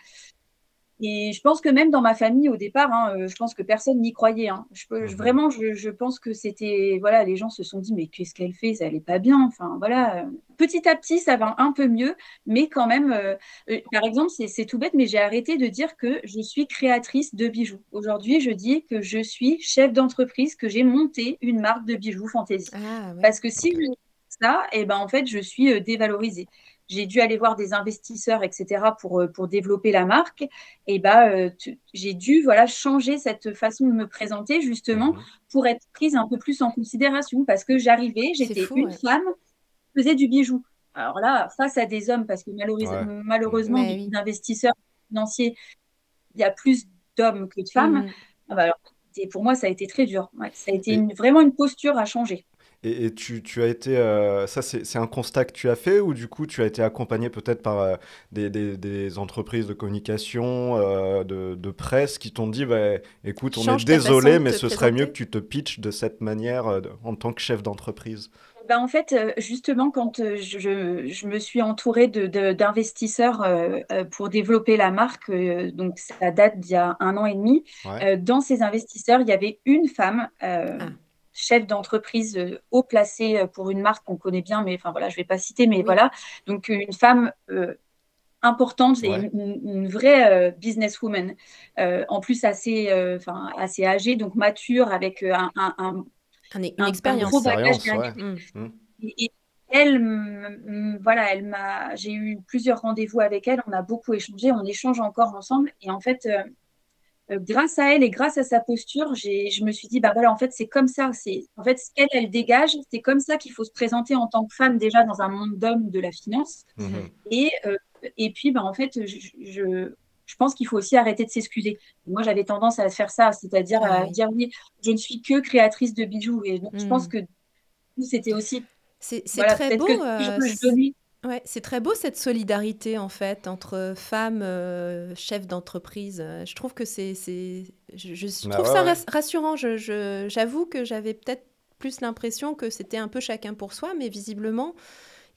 S4: Et je pense que même dans ma famille au départ, hein, euh, je pense que personne n'y croyait. hein. Je peux, je-
S1: Mhm.
S4: vraiment, je, je pense que c'était, voilà, les gens se sont dit, mais qu'est-ce qu'elle fait? Ça allait pas bien. Enfin, voilà. Petit à petit, ça va un peu mieux, mais quand même, euh, euh, par exemple, c'est c'est tout bête, mais j'ai arrêté de dire que je suis créatrice de bijoux. Aujourd'hui, je dis que je suis chef d'entreprise, que j'ai monté une marque de bijoux fantaisie.
S3: Ah ouais.
S4: Parce que si je ça, et ben en fait, je suis euh, dévalorisée. j'ai dû aller voir des investisseurs, etc., pour, euh, pour développer la marque, et bah, euh, j'ai dû voilà, changer cette façon de me présenter justement mhm. pour être prise un peu plus en considération parce que j'arrivais, j'étais une femme qui faisait du bijou. Alors là, face à des hommes, parce que malheureusement, les investisseurs financiers, il y a plus d'hommes que de femmes. Ah bah pour moi, ça a été très dur. ça a été vraiment une posture à changer.
S1: Et, tu, as été, euh, ça c'est un constat que tu as fait ou du coup tu as été accompagné peut-être par euh, des, entreprises de communication, euh, de, presse qui t'ont dit bah, écoute, on est désolé, mais ce serait mieux que tu te pitches de cette manière en tant que chef d'entreprise.
S4: Bah en fait, justement, quand je, me suis entourée d'investisseurs pour développer la marque, donc ça date d'il y a un an et demi, dans ces investisseurs, il y avait une femme. Ah chef d'entreprise euh, haut placé euh, pour une marque qu'on connaît bien, mais enfin voilà, je ne vais pas citer, mais voilà. Donc une femme euh, importante et une, vraie businesswoman, en plus assez, enfin assez âgée, donc mature, avec un, un,
S3: une expérience. Gros
S1: bagage mmh. Mmh.
S4: et, elle, voilà, elle m'a, j'ai eu plusieurs rendez-vous avec elle, on a beaucoup échangé, on échange encore ensemble, et en fait, euh, grâce à elle et grâce à sa posture, je me suis dit, bah voilà, en fait, c'est comme ça. C'est en fait ce qu'elle elle dégage, c'est comme ça qu'il faut se présenter en tant que femme déjà dans un monde d'hommes de la finance. Mhm. Et, euh, et puis, bah, en fait, je, je, pense qu'il faut aussi arrêter de s'excuser. Moi, j'avais tendance à faire ça, c'est-à-dire à dire oui, je ne suis que créatrice de bijoux. Et donc, je pense mhm. que c'était aussi.
S3: C'est très beau. Ouais, c'est très beau cette solidarité en fait entre femmes euh, chefs d'entreprise. Je trouve que c'est, je, bah trouve ça rassurant. Je, j'avoue que j'avais peut-être plus l'impression que c'était un peu chacun pour soi, mais visiblement,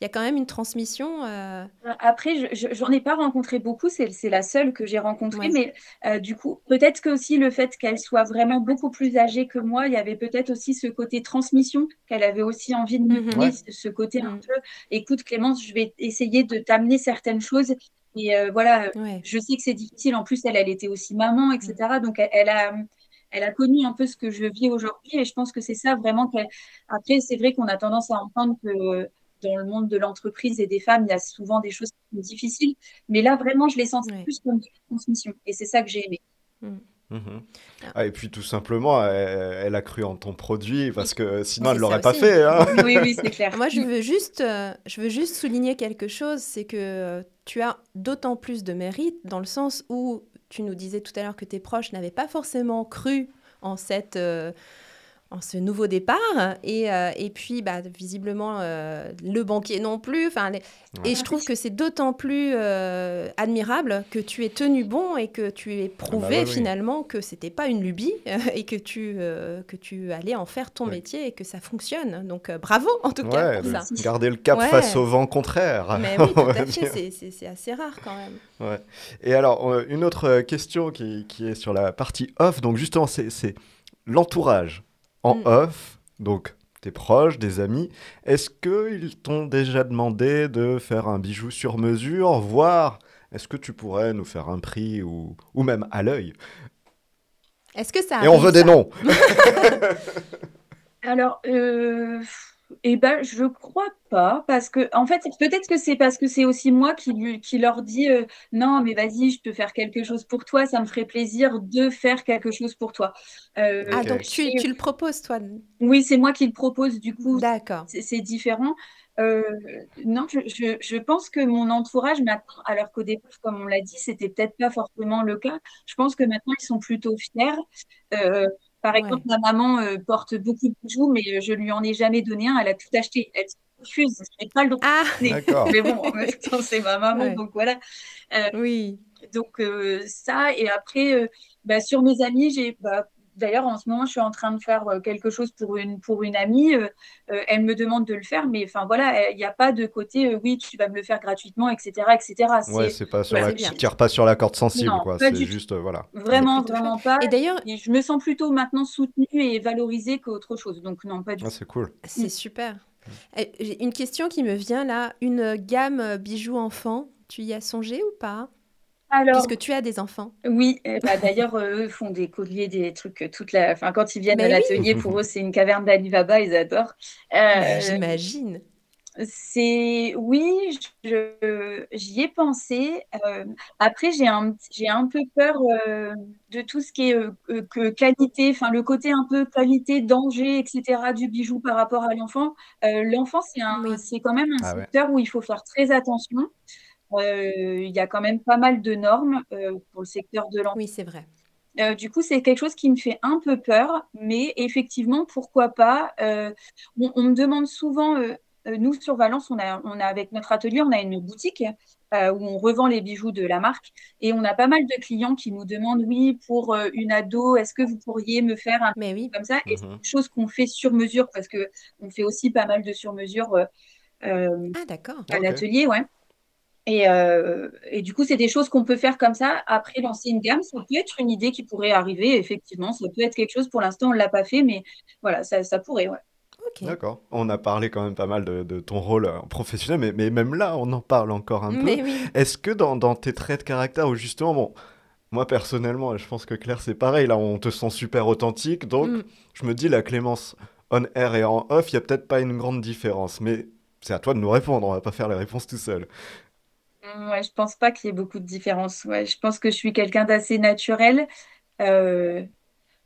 S3: il y a quand même une transmission. Euh,
S4: Après, j'en ai pas rencontré beaucoup, c'est la seule que j'ai rencontrée, mais euh, du coup, peut-être que aussi le fait qu'elle soit vraiment beaucoup plus âgée que moi, il y avait peut-être aussi ce côté transmission, qu'elle avait aussi envie de me donner, mhm. ce côté un mhm. peu, écoute Clémence, je vais essayer de t'amener certaines choses. Et euh, voilà, je sais que c'est difficile. En plus, elle, elle était aussi maman, etc. Donc, elle, a elle a connu un peu ce que je vis aujourd'hui et je pense que c'est ça vraiment Après, c'est vrai qu'on a tendance à entendre que dans le monde de l'entreprise et des femmes, il y a souvent des choses difficiles. Mais là, vraiment, je l'ai senti plus comme une transmission. Et c'est ça que j'ai aimé. Mm.
S1: Mhm. Ah, et puis tout simplement, elle, a cru en ton produit parce que sinon elle ne l'aurait pas fait. Hein.
S4: Oui, oui, c'est clair.
S3: Moi, je veux juste, euh, je veux juste souligner quelque chose, c'est que euh, tu as d'autant plus de mérite dans le sens où tu nous disais tout à l'heure que tes proches n'avaient pas forcément cru en cette euh, en ce nouveau départ. Et, euh, et puis, bah, visiblement, euh, le banquier non plus. Enfin, Et je trouve que c'est d'autant plus euh, admirable que tu aies tenu bon et que tu aies prouvé ah bah finalement que c'était pas une lubie et que tu, que tu allais en faire ton métier et que ça fonctionne. Donc, bravo en tout cas pour ça.
S1: Garder le cap face au vent contraire.
S3: Mais *laughs* oui, tout à fait. C'est assez rare quand même.
S1: Et alors, une autre question qui, qui est sur la partie off. Donc, justement, c'est l'entourage en mm. off, donc tes proches, des amis, est-ce qu'ils t'ont déjà demandé de faire un bijou sur mesure, voire est-ce que tu pourrais nous faire un prix ou, ou même à l'œil?
S3: Est-ce que ça
S1: Et on veut des noms. *laughs* *laughs* *laughs*
S4: Alors, euh, eh ben, je crois pas, parce que, en fait, peut-être que c'est parce que c'est aussi moi qui, qui leur dis euh, non, mais vas-y, je peux faire quelque chose pour toi, ça me ferait plaisir de faire quelque chose pour toi.
S3: Euh, ah, donc tu, tu, le proposes, toi
S4: Oui, c'est moi qui le propose, du coup.
S3: D'accord.
S4: C'est différent. Euh, non, je, je, je, pense que mon entourage, alors qu'au départ, comme on l'a dit, c'était peut-être pas forcément le cas. Je pense que maintenant, ils sont plutôt fiers. Par exemple, ma maman euh, porte beaucoup de bijoux, mais euh, je lui en ai jamais donné un. Elle a tout acheté. Elle refuse. Je n'ai pas le droit.
S3: Ah,
S4: mais bon, en même temps, c'est ma maman, donc voilà.
S3: Euh, oui.
S4: Donc ça, et après, bah, sur mes amis, j'ai bah, D'ailleurs, en ce moment, je suis en train de faire euh, quelque chose pour une, pour une amie. Euh, euh, elle me demande de le faire, mais enfin voilà, il n'y a pas de côté oui, tu vas me le faire gratuitement, etc. etc.
S1: Ouais, c'est pas sur la... tu tires pas sur la corde sensible, quoi. C'est juste, voilà.
S4: Vraiment, vraiment pas. Et d'ailleurs, je me sens plutôt maintenant soutenue et valorisée qu'autre chose. Donc, non, pas du
S1: ah, C'est cool.
S3: C'est super. Une question qui me vient là, une gamme bijoux enfants, tu y as songé ou pas? Alors, Puisque tu as des enfants.
S4: Oui, bah, d'ailleurs, eux font des colliers, des trucs euh, toute la. Enfin, quand ils viennent à l'atelier, pour eux, c'est une caverne d'Alibaba, ils adorent.
S3: Euh, J'imagine.
S4: C'est oui, j'y ai pensé. Euh, après, j'ai un, j'ai un peu peur euh, de tout ce qui est euh, euh, que qualité, enfin le côté un peu qualité, danger, etc. du bijou par rapport à l'enfant. Euh, l'enfant, c'est un,
S3: Oui.
S4: c'est quand même un
S1: Ah ouais.
S4: secteur où il faut faire très attention. Euh, il y a quand même pas mal de normes euh, pour le secteur de l'enfant.
S3: Oui, c'est vrai.
S4: Euh, du coup, c'est quelque chose qui me fait un peu peur, mais effectivement, pourquoi pas. Euh, on, on me demande souvent, euh, nous sur Valence, on a, on a avec notre atelier, on a une boutique euh, où on revend les bijoux de la marque, et on a pas mal de clients qui nous demandent, oui, pour euh, une ado, est-ce que vous pourriez me faire un
S3: Mais oui.
S4: comme ça? Et c'est
S1: Mhm.
S4: une chose qu'on fait sur mesure parce que on fait aussi pas mal de sur mesure euh, euh,
S3: Ah, d'accord.
S4: à l'atelier, ouais. Et, euh, et du coup, c'est des choses qu'on peut faire comme ça. Après, lancer une gamme, ça peut être une idée qui pourrait arriver, effectivement. Ça peut être quelque chose, pour l'instant, on ne l'a pas fait, mais voilà, ça, ça pourrait, ouais.
S1: D'accord. On a parlé quand même pas mal de, de ton rôle euh, professionnel, mais, mais même là, on en parle encore un peu.
S3: Oui.
S1: Est-ce que dans, dans tes traits de caractère, ou justement, bon, moi personnellement, je pense que Claire, c'est pareil, là, on te sent super authentique, donc
S3: Mm.
S1: je me dis, la Clémence on air et en off, il y a peut-être pas une grande différence, mais c'est à toi de nous répondre, on va pas faire les réponses tout seul.
S4: Ouais, je pense pas qu'il y ait beaucoup de différence. Ouais, je pense que je suis quelqu'un d'assez naturel. Euh,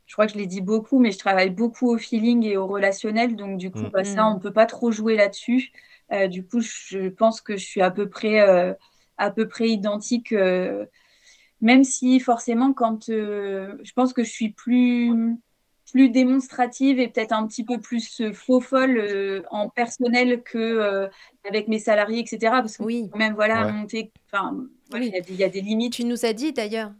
S4: je crois que je l'ai dit beaucoup, mais je travaille beaucoup au feeling et au relationnel. Donc, du coup,
S1: Mm.
S4: bah, ça,
S3: Mm.
S4: on peut pas trop jouer là-dessus. Euh, du coup, je pense que je suis à peu près, euh, à peu près identique. même si, forcément, quand je pense que je suis plus, plus démonstrative et peut-être un petit peu plus euh, faux folle euh, en personnel que euh, avec mes salariés, etc. Parce que
S3: Oui.
S4: quand même, voilà,
S1: Ouais.
S4: monter, enfin, voilà, il
S3: Oui.
S4: y a des, il y a des limites.
S3: Tu nous as dit d'ailleurs,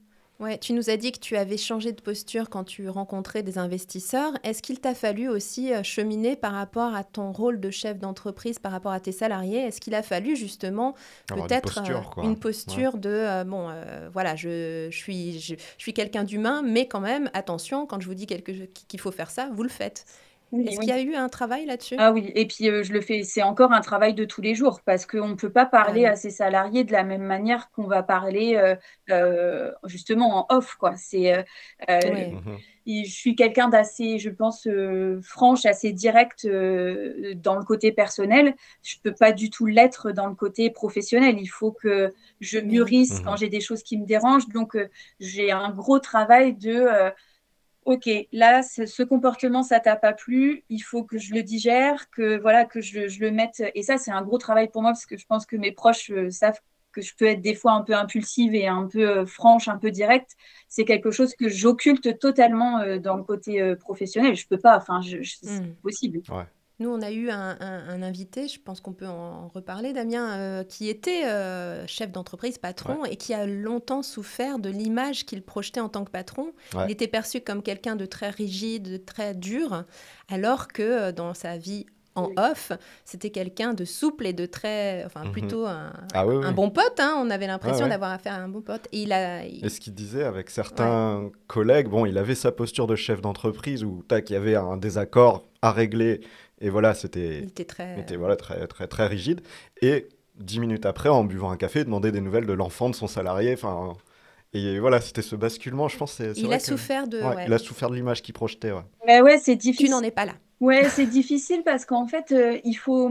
S3: ouais, tu nous as dit que tu avais changé de posture quand tu rencontrais des investisseurs. Est-ce qu'il t'a fallu aussi euh, cheminer par rapport à ton rôle de chef d'entreprise, par rapport à tes salariés? Est-ce qu'il a fallu justement peut-être
S1: posture,
S3: euh, une
S1: Ouais.
S3: posture de euh, bon, euh, voilà, je, je suis, je, je suis quelqu'un d'humain, mais quand même, attention, quand je vous dis quelque, qu'il faut faire ça, vous le faites.
S4: Oui,
S3: Est-ce
S4: oui.
S3: qu'il y a eu un travail là-dessus?
S4: Ah oui, et puis euh, je le fais, c'est encore un travail de tous les jours parce qu'on ne peut pas parler
S3: Ah oui.
S4: à ses salariés de la même manière qu'on va parler euh, euh, justement en off, quoi. C'est.
S1: Mhm.
S4: je suis quelqu'un d'assez, je pense, euh, franche, assez direct euh, dans le côté personnel. Je peux pas du tout l'être dans le côté professionnel. Il faut que je mûrisse
S1: Mhm.
S4: quand j'ai des choses qui me dérangent. Donc, euh, j'ai un gros travail de, euh, OK, là, ce, comportement, ça t'a pas plu. Il faut que je le digère, que voilà, que je, je le mette. Et ça, c'est un gros travail pour moi parce que je pense que mes proches euh, savent que je peux être des fois un peu impulsive et un peu euh, franche, un peu directe. C'est quelque chose que j'occulte totalement euh, dans le côté euh, professionnel. Je peux pas, enfin, je, je- c'est
S3: Mm.
S4: possible.
S3: Nous, on a eu un, un- un invité, je pense qu'on peut en reparler, Damien, euh, qui était euh, chef d'entreprise, patron, et qui a longtemps souffert de l'image qu'il projetait en tant que patron.
S1: Ouais.
S3: Il était perçu comme quelqu'un de très rigide, de très dur, alors que euh, dans sa vie en off, c'était quelqu'un de souple et de très, enfin
S1: Mhm.
S3: plutôt un,
S1: Ah oui, oui.
S3: un bon pote. hein. On avait l'impression
S1: ouais.
S3: d'avoir affaire à un bon pote. Et il a, il-
S1: Et ce qu'il disait avec certains collègues, bon, il avait sa posture de chef d'entreprise où, tac, il y avait un désaccord à régler, et voilà, c'était
S3: il était très.
S1: était voilà, très, très, très rigide. Et dix minutes après, en buvant un café, demander des nouvelles de l'enfant de son salarié, enfin... Et voilà, c'était ce basculement, je pense. c'est- c'est
S3: il a
S1: que-
S3: souffert de.
S1: Ouais,
S3: ouais.
S1: Il a souffert de l'image qu'il projetait, ouais.
S4: Mais ouais, c'est
S3: Tu
S4: difficile.
S3: n'en es pas là.
S4: Ouais, c'est difficile parce qu'en fait, euh, il faut.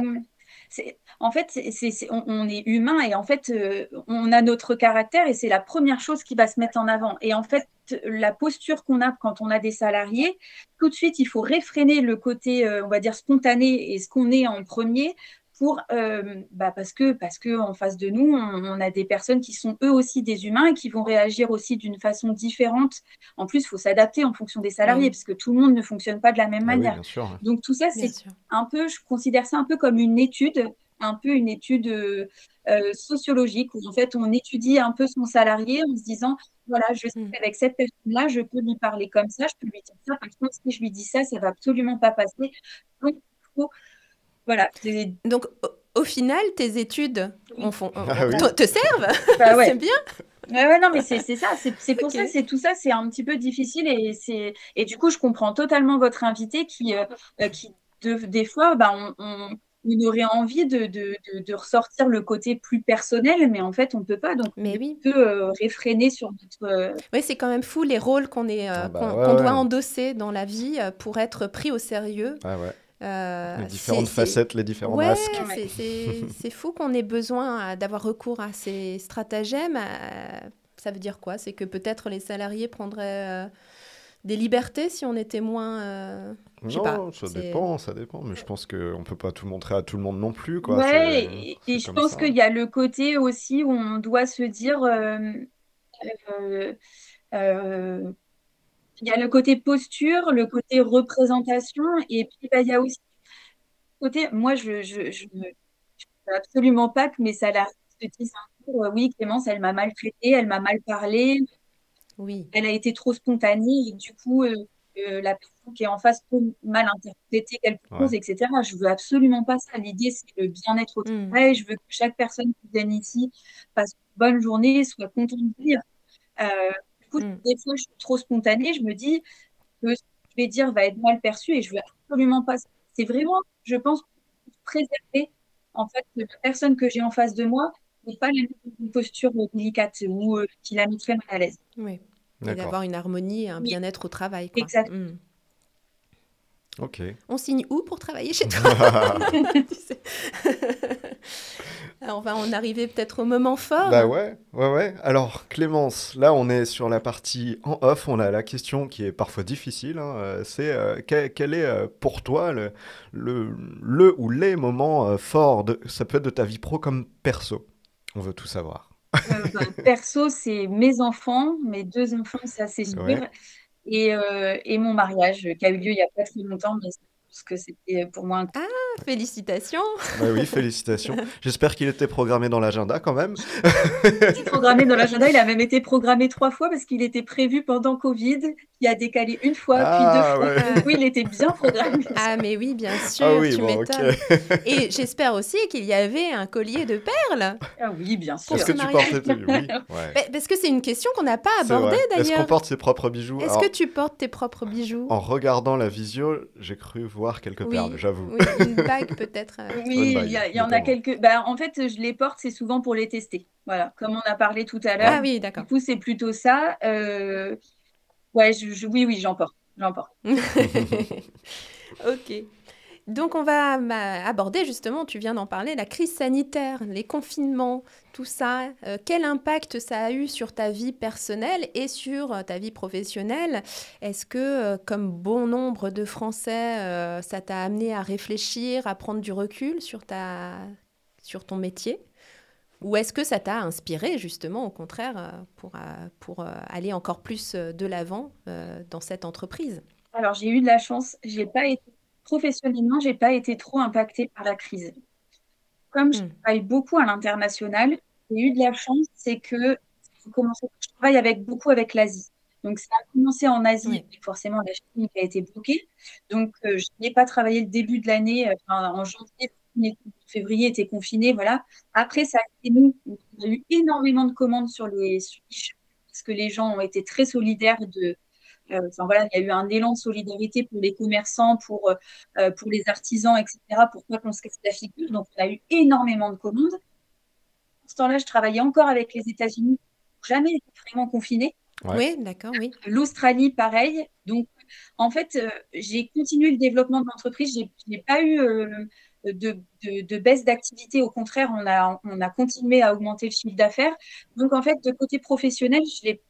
S4: c'est- En fait, c'est, c'est- c'est- on, on est humain et en fait, euh, on a notre caractère et c'est la première chose qui va se mettre en avant. Et en fait, la posture qu'on a quand on a des salariés, tout de suite, il faut réfréner le côté, euh, on va dire, spontané et ce qu'on est en premier pour, euh, bah parce que, parce que en face de nous, on, on a des personnes qui sont eux aussi des humains et qui vont réagir aussi d'une façon différente. En plus, il faut s'adapter en fonction des salariés
S3: Oui.
S4: parce que tout le monde ne fonctionne pas de la même
S1: Ah oui,
S4: manière.
S1: bien sûr. ouais.
S4: Donc tout ça, c'est un peu, je considère ça un peu comme une étude, un peu une étude euh, euh, sociologique où en fait on étudie un peu son salarié en se disant voilà, je sais
S3: Mm.
S4: qu'avec cette personne-là, je peux lui parler comme ça, je peux lui dire ça. Par contre, si je lui dis ça, ça va absolument pas passer. Donc il faut, voilà,
S3: Donc, au, final, tes études en font-
S1: Ah oui.
S3: te, servent.
S4: bah ouais. *laughs*
S3: C'est bien.
S4: Ouais, ouais, non, mais c'est c'est ça, c'est pour ça, c'est tout ça, c'est un petit peu difficile et c'est et du coup, je comprends totalement votre invité qui, euh, euh, qui de- des fois, bah, on, on, on aurait envie de, de, de, de ressortir le côté plus personnel, mais en fait, on peut pas, donc
S3: Mais
S4: on
S3: oui.
S4: peut euh, réfréner sur notre. euh,
S3: Oui, c'est quand même fou les rôles qu'on est, euh,
S1: Ah bah
S3: qu'on
S1: ouais,
S3: qu'on
S1: ouais.
S3: doit endosser dans la vie euh, pour être pris au sérieux.
S1: Ouais.
S3: Euh,
S1: les différentes facettes, les différents
S3: Ouais,
S1: masques.
S3: c'est- *laughs* fou qu'on ait besoin d'avoir recours à ces stratagèmes. euh, Ça veut dire quoi? C'est que peut-être les salariés prendraient euh, des libertés si on était moins. euh,
S1: Non,
S3: pas,
S1: ça dépend, ça dépend. Mais je pense qu'on peut pas tout montrer à tout le monde non plus, quoi.
S4: Ouais, et, je pense qu'il y a le côté aussi où on doit se dire, euh, euh, euh, il y a le côté posture, le côté représentation, et puis bah, il y a aussi le côté, moi je je, je, ne- je veux absolument pas que mes salariés se disent un jour, oui, Clémence, elle m'a maltraité, elle m'a mal parlé,
S3: Oui.
S4: elle a été trop spontanée, et du coup, euh, euh, la personne qui est en face peut mal interpréter quelque chose,
S1: Ouais.
S4: etc. Je veux absolument pas ça. L'idée, c'est le bien-être au
S3: Mm.
S4: travail. Je veux que chaque personne qui vienne ici passe une bonne journée, soit contente de venir. Euh, du coup,
S3: Mm.
S4: des fois, je suis trop spontanée. Je me dis que ce que je vais dire va être mal perçu et je veux absolument pas ça. C'est vraiment, je pense, préserver en fait la personne que j'ai en face de moi n'est pas la même une posture délicate ou euh, qui la mettrait mal à l'aise.
S3: Oui. Et d'avoir une harmonie et un bien-être au travail. Quoi.
S4: Exact.
S3: Mm.
S1: Ok.
S3: On signe où pour travailler chez toi. *laughs* Alors, *laughs* On va en arriver peut-être au moment fort.
S1: Bah ouais, ouais, ouais. Alors, Clémence, là, on est sur la partie en off. On a la question qui est parfois difficile. hein, euh, c'est euh, quel, quel est euh, pour toi le, le, le ou les moments euh, forts de, Ça peut être de ta vie pro comme perso? On veut tout savoir.
S4: Euh, bah, perso, c'est mes enfants, mes deux enfants, ça c'est sûr.
S1: Ouais.
S4: Et, euh, et mon mariage qui a eu lieu il n'y a pas très longtemps, mais parce que c'était pour moi un
S3: Félicitations.
S1: Bah oui, félicitations. *laughs* J'espère qu'il était programmé dans l'agenda quand même.
S4: petit programmé dans l'agenda. Il a même été programmé trois fois parce qu'il était prévu pendant Covid. Il a décalé une fois,
S1: Ah,
S4: puis deux fois.
S1: ouais.
S4: Donc oui, il était bien programmé. *laughs*
S3: Ah mais oui, bien sûr,
S1: Ah oui,
S3: tu
S1: bon,
S3: m'étonnes. *laughs* Et j'espère aussi qu'il y avait un collier de perles.
S4: Ah oui, bien sûr.
S1: Est-ce que tu portais tes... Oui, ouais.
S3: Mais- Parce que c'est une question qu'on n'a pas abordée
S1: vrai. Est-ce qu'on
S3: d'ailleurs.
S1: porte ses propres bijoux
S3: Est-ce
S1: Alors,
S3: que tu portes tes propres bijoux
S1: En regardant la visio, j'ai cru voir quelques
S3: Oui,
S1: perles, j'avoue.
S3: Oui, une bague peut-être. euh.
S4: Oui, il y, a- en a quelques. Bah, en fait, je les porte, c'est souvent pour les tester. Voilà, comme on a parlé tout à l'heure.
S3: Ah oui,
S4: Du
S3: d'accord.
S4: coup, c'est plutôt ça. Euh, Ouais, je, je- oui, oui, j'en porte. J'en porte. *laughs*
S3: ok. Donc on va bah, aborder justement, tu viens d'en parler, la crise sanitaire, les confinements, tout ça. Euh, quel impact ça a eu sur ta vie personnelle et sur euh, ta vie professionnelle? Est-ce que, euh, comme bon nombre de Français, euh, ça t'a amené à réfléchir, à prendre du recul sur, ta... sur ton métier? Ou est-ce que ça t'a inspiré justement, au contraire, euh, pour, euh, pour euh, aller encore plus de l'avant dans cette entreprise?
S4: Alors, j'ai eu de la chance. J'ai pas été professionnellement, j'ai pas été trop impactée par la crise. Comme je
S3: Mm.
S4: travaille beaucoup à l'international, j'ai eu de la chance, c'est que je travaille avec beaucoup avec l'Asie. Donc, ça a commencé en Asie,
S3: Oui.
S4: et forcément la Chine a été bloquée. Donc, euh, je n'ai pas travaillé le début de l'année, euh, en janvier, février était confiné, voilà. Après, ça a été nous. On a eu énormément de commandes sur les shops, parce que les gens ont été très solidaires de, euh, enfin voilà, il y a eu un élan de solidarité pour les commerçants, pour, euh, pour les artisans, etc., pour pas qu'on se casse la figure. Donc, on a eu énormément de commandes. À ce temps-là, je travaillais encore avec les États-Unis, jamais vraiment confinés.
S1: Ouais.
S3: Oui, d'accord, oui.
S4: L'Australie, pareil. Donc, en fait, euh, j'ai continué le développement de l'entreprise. J'ai j'ai pas eu euh, de, baisse d'activité. Au contraire, on a, on a continué à augmenter le chiffre d'affaires. Donc, en fait, de côté professionnel, je l'ai.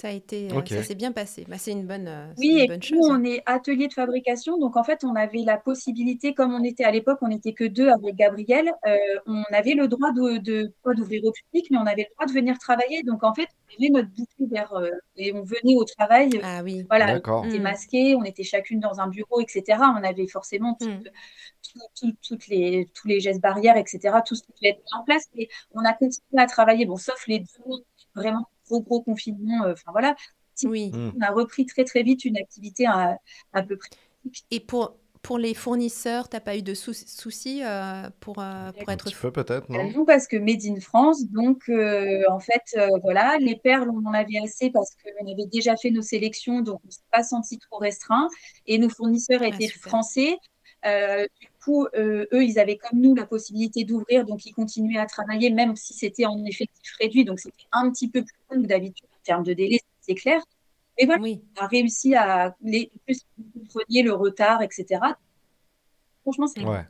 S3: Ça a été, euh, ça s'est bien passé. Bah, c'est une bonne, euh, c'est
S4: Oui,
S3: une
S4: et
S3: bonne
S4: nous,
S3: chose. hein.
S4: on est atelier de fabrication. Donc, en fait, on avait la possibilité, comme on était à l'époque, on n'était que deux avec Gabriel, euh, on avait le droit de, de pas d'ouvrir au public, mais on avait le droit de venir travailler. Donc, en fait, on avait notre bouquet vers, euh, et on venait au travail.
S3: Ah oui.
S4: Voilà,
S1: D'accord.
S4: on était
S3: Mm.
S4: masqués, on était chacune dans un bureau, etc. On avait forcément tout-
S3: Mm.
S4: tout- tout- toutes les, tous les gestes barrières, etc. Tout ce qui devait être mis en place. Et on a continué à travailler, bon, sauf les deux vraiment gros, gros confinement. euh, Enfin, voilà.
S3: Oui.
S1: Mm.
S4: On a repris très, très vite une activité à, à peu près.
S3: Et pour, pour les fournisseurs, t'as pas eu de sou- soucis euh, pour, euh, pour
S1: Un
S3: être
S1: petit peu peut-être, non?
S4: Non, parce que Made in France, donc euh, en fait, euh, voilà, les perles, on en avait assez parce qu'on avait déjà fait nos sélections, donc on ne s'est pas senti trop restreint. Et nos fournisseurs étaient
S3: super.
S4: français. Euh, du coup, euh, eux, ils avaient comme nous la possibilité d'ouvrir, donc ils continuaient à travailler, même si c'était en effectif réduit. Donc c'était un petit peu plus long que d'habitude en termes de délai, c'est clair. Et voilà,
S3: Oui.
S4: on a réussi à les plus compreniez le retard, etc. franchement, c'est
S1: Ouais.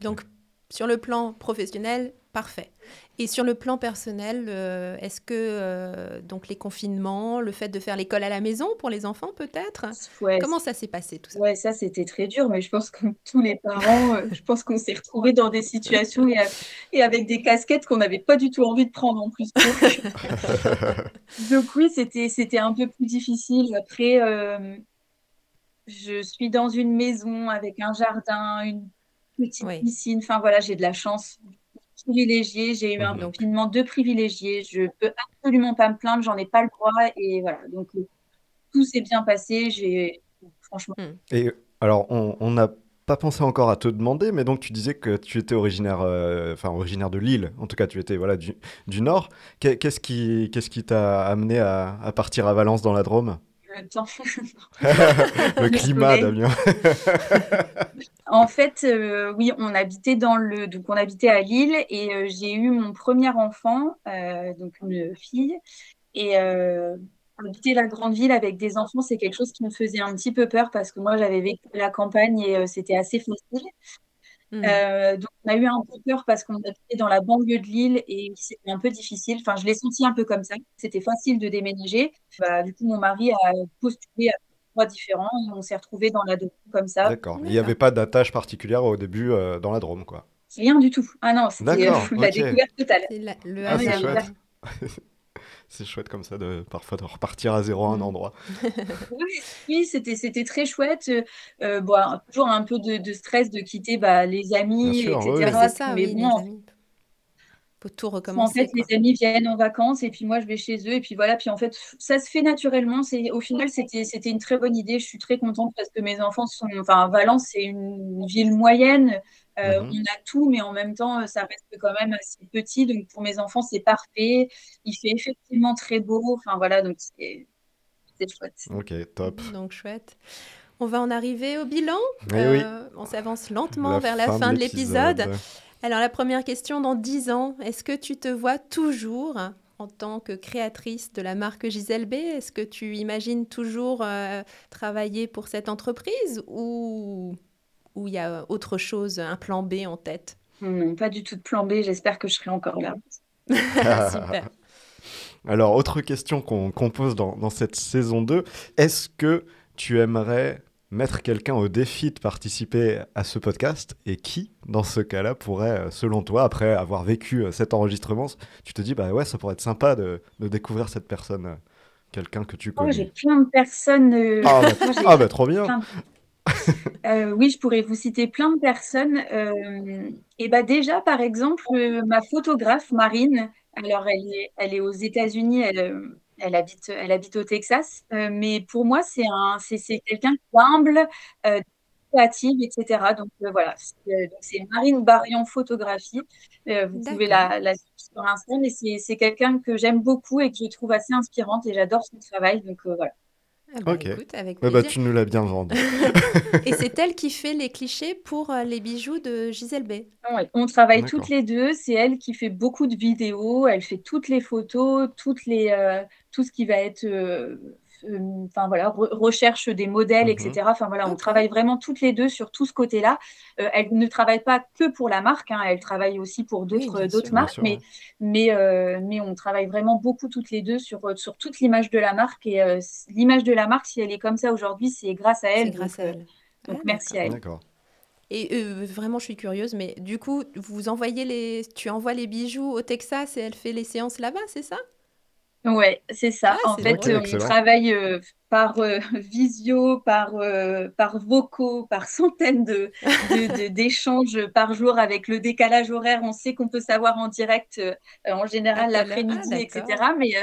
S3: Donc, sur le plan professionnel, parfait. Et sur le plan personnel, euh, est-ce que euh, donc les confinements, le fait de faire l'école à la maison pour les enfants peut-être?
S4: Ouais,
S3: Comment ça s'est passé tout ça?
S4: Ouais, ça c'était très dur, mais je pense que tous les parents, euh, je pense qu'on s'est retrouvés dans des situations et, et avec des casquettes qu'on n'avait pas du tout envie de prendre en plus. Donc, *laughs* *laughs* donc oui, c'était c'était un peu plus difficile. Après, euh, je suis dans une maison avec un jardin, une petite
S3: Oui.
S4: piscine. Enfin voilà, j'ai de la chance privilégiée. J'ai eu un
S1: Mhm.
S4: confinement de privilégié. Je peux absolument pas me plaindre, j'en ai pas le droit. Et voilà, donc euh, tout s'est bien passé. J'ai franchement.
S1: Et alors, on on n'a pas pensé encore à te demander, mais donc tu disais que tu étais originaire, euh, enfin originaire de Lille. En tout cas, tu étais voilà du, du Nord. Qu'est- Qu'est-ce qui, qu'est-ce qui t'a amené à, à partir à Valence dans la Drôme?
S4: Le temps. *laughs*
S1: Le climat. Damien. *laughs*
S4: En fait, euh, oui, on habitait dans le, donc on habitait à Lille et euh, j'ai eu mon premier enfant, euh, donc une fille. Et habiter la grande ville avec des enfants, c'est quelque chose qui me faisait un petit peu peur parce que moi, j'avais vécu la campagne et c'était assez facile.
S3: Hmm.
S4: Euh, donc, on a eu un peu peur parce qu'on habitait dans la banlieue de Lille et c'était un peu difficile. Enfin, je l'ai senti un peu comme ça. C'était facile de déménager. Bah, du coup, mon mari a postulé à trois différents et on s'est retrouvés dans la Drôme comme ça.
S1: D'accord. Il n'y avait pas d'attache particulière au début euh, dans la Drôme, quoi.
S4: Rien du tout. Ah non, c'était euh, la
S1: ok.
S4: découverte totale.
S3: C'est la- le
S1: Ah, *laughs* c'est chouette. Comme ça de parfois de repartir à zéro à un
S3: Mm.
S1: endroit. *laughs*
S4: Oui, oui, c'était c'était très chouette. Euh, bon, toujours un peu de, de stress de quitter bah, les amis,
S1: sûr,
S4: etc.
S1: oui,
S3: Mais ça,
S4: Mais
S3: oui,
S4: bon,
S3: les amis. Faut tout
S4: en
S3: recommencer.
S4: fait,
S3: quoi.
S4: les amis viennent en vacances et puis moi, je vais chez eux. Et puis voilà, puis en fait, ça se fait naturellement. C'est, au final, c'était, c'était une très bonne idée. Je suis très contente parce que mes enfants sont... Enfin, Valence, c'est une ville moyenne. Euh,
S1: Mhm.
S4: On a tout, mais en même temps, ça reste quand même assez petit. Donc, pour mes enfants, c'est parfait. Il fait effectivement très beau. Enfin, voilà, donc c'est chouette.
S1: Ok, top.
S3: Donc chouette. On va en arriver au bilan.
S1: Eh oui.
S3: Euh, on s'avance lentement
S1: La
S3: vers la
S1: fin de
S3: l'épisode. Alors la première question, dans 10 ans, est-ce que tu te vois toujours en tant que créatrice de la marque Gisèle B? Est-ce que tu imagines toujours euh, travailler pour cette entreprise ou ou il y a autre chose, un plan B en tête
S4: Non, pas du tout de plan B. J'espère que je serai encore là. *laughs*
S3: Super. *laughs*
S1: Alors, autre question qu'on pose dans, dans cette saison 2. Est-ce que tu aimerais mettre quelqu'un au défi de participer à ce podcast? Et qui, dans ce cas-là, pourrait, euh, selon toi, après avoir vécu euh, cet enregistrement, tu te dis, bah ouais, ça pourrait être sympa de, de découvrir cette personne, euh, quelqu'un que tu
S4: Oh,
S1: connais?
S4: j'ai plein de personnes. euh,
S1: Ah, bah, ah, bah, trop bien.
S4: plein de- *laughs* Euh, oui, je pourrais vous citer plein de personnes. Euh, et bah déjà, par exemple, ma photographe Marine, alors elle est, elle est aux États-Unis, elle, elle habite, elle habite au Texas, Euh, mais pour moi, c'est un, c'est, c'est quelqu'un humble, créative, etc. Donc voilà, c'est, donc, c'est Marine Barion Photographie. Vous pouvez la, la suivre sur Insta, mais c'est, c'est quelqu'un que j'aime beaucoup et que je trouve assez inspirante et j'adore son travail. Donc voilà.
S3: Ah bah,
S1: Ok.
S3: écoute, avec
S1: Ouais, bah,
S3: plaisir.
S1: tu nous l'as bien vendu. *laughs* *laughs*
S3: Et c'est elle qui fait les clichés pour euh, les bijoux de Gisèle B.
S4: Ouais, on travaille toutes les deux. C'est elle qui fait beaucoup de vidéos. Elle fait toutes les photos, toutes les, euh, tout ce qui va être, euh, enfin voilà, re- recherche des modèles,
S1: Mhm.
S4: etc. Enfin voilà, on travaille vraiment toutes les deux sur tout ce côté-là. Euh, elle ne travaille pas que pour la marque, hein, elle travaille aussi pour d'autres, marques,
S1: sûr,
S4: mais,
S1: ouais.
S4: mais, euh, mais on travaille vraiment beaucoup toutes les deux sur, euh, sur toute l'image de la marque. Et euh, l'image de la marque, si elle est comme ça aujourd'hui, c'est grâce à elle.
S3: Grâce
S4: donc,
S3: à
S4: euh,
S3: elle.
S4: donc
S3: Ah,
S4: merci à elle.
S1: D'accord.
S3: Et euh, vraiment, je suis curieuse, mais du coup, vous envoyez les, tu envoies les bijoux au Texas et elle fait les séances là-bas, c'est ça?
S4: Ouais, c'est ça.
S3: Ah,
S4: en fait, on
S1: excellent.
S4: travaille euh, par euh, *laughs* visio, par, euh, par vocaux, par *laughs* centaines de, de- de- *laughs* d'échanges par jour avec le décalage horaire. On sait qu'on peut savoir en direct, euh, en général,
S3: heure?
S4: L'après-midi,
S3: Ah,
S4: etc. Mais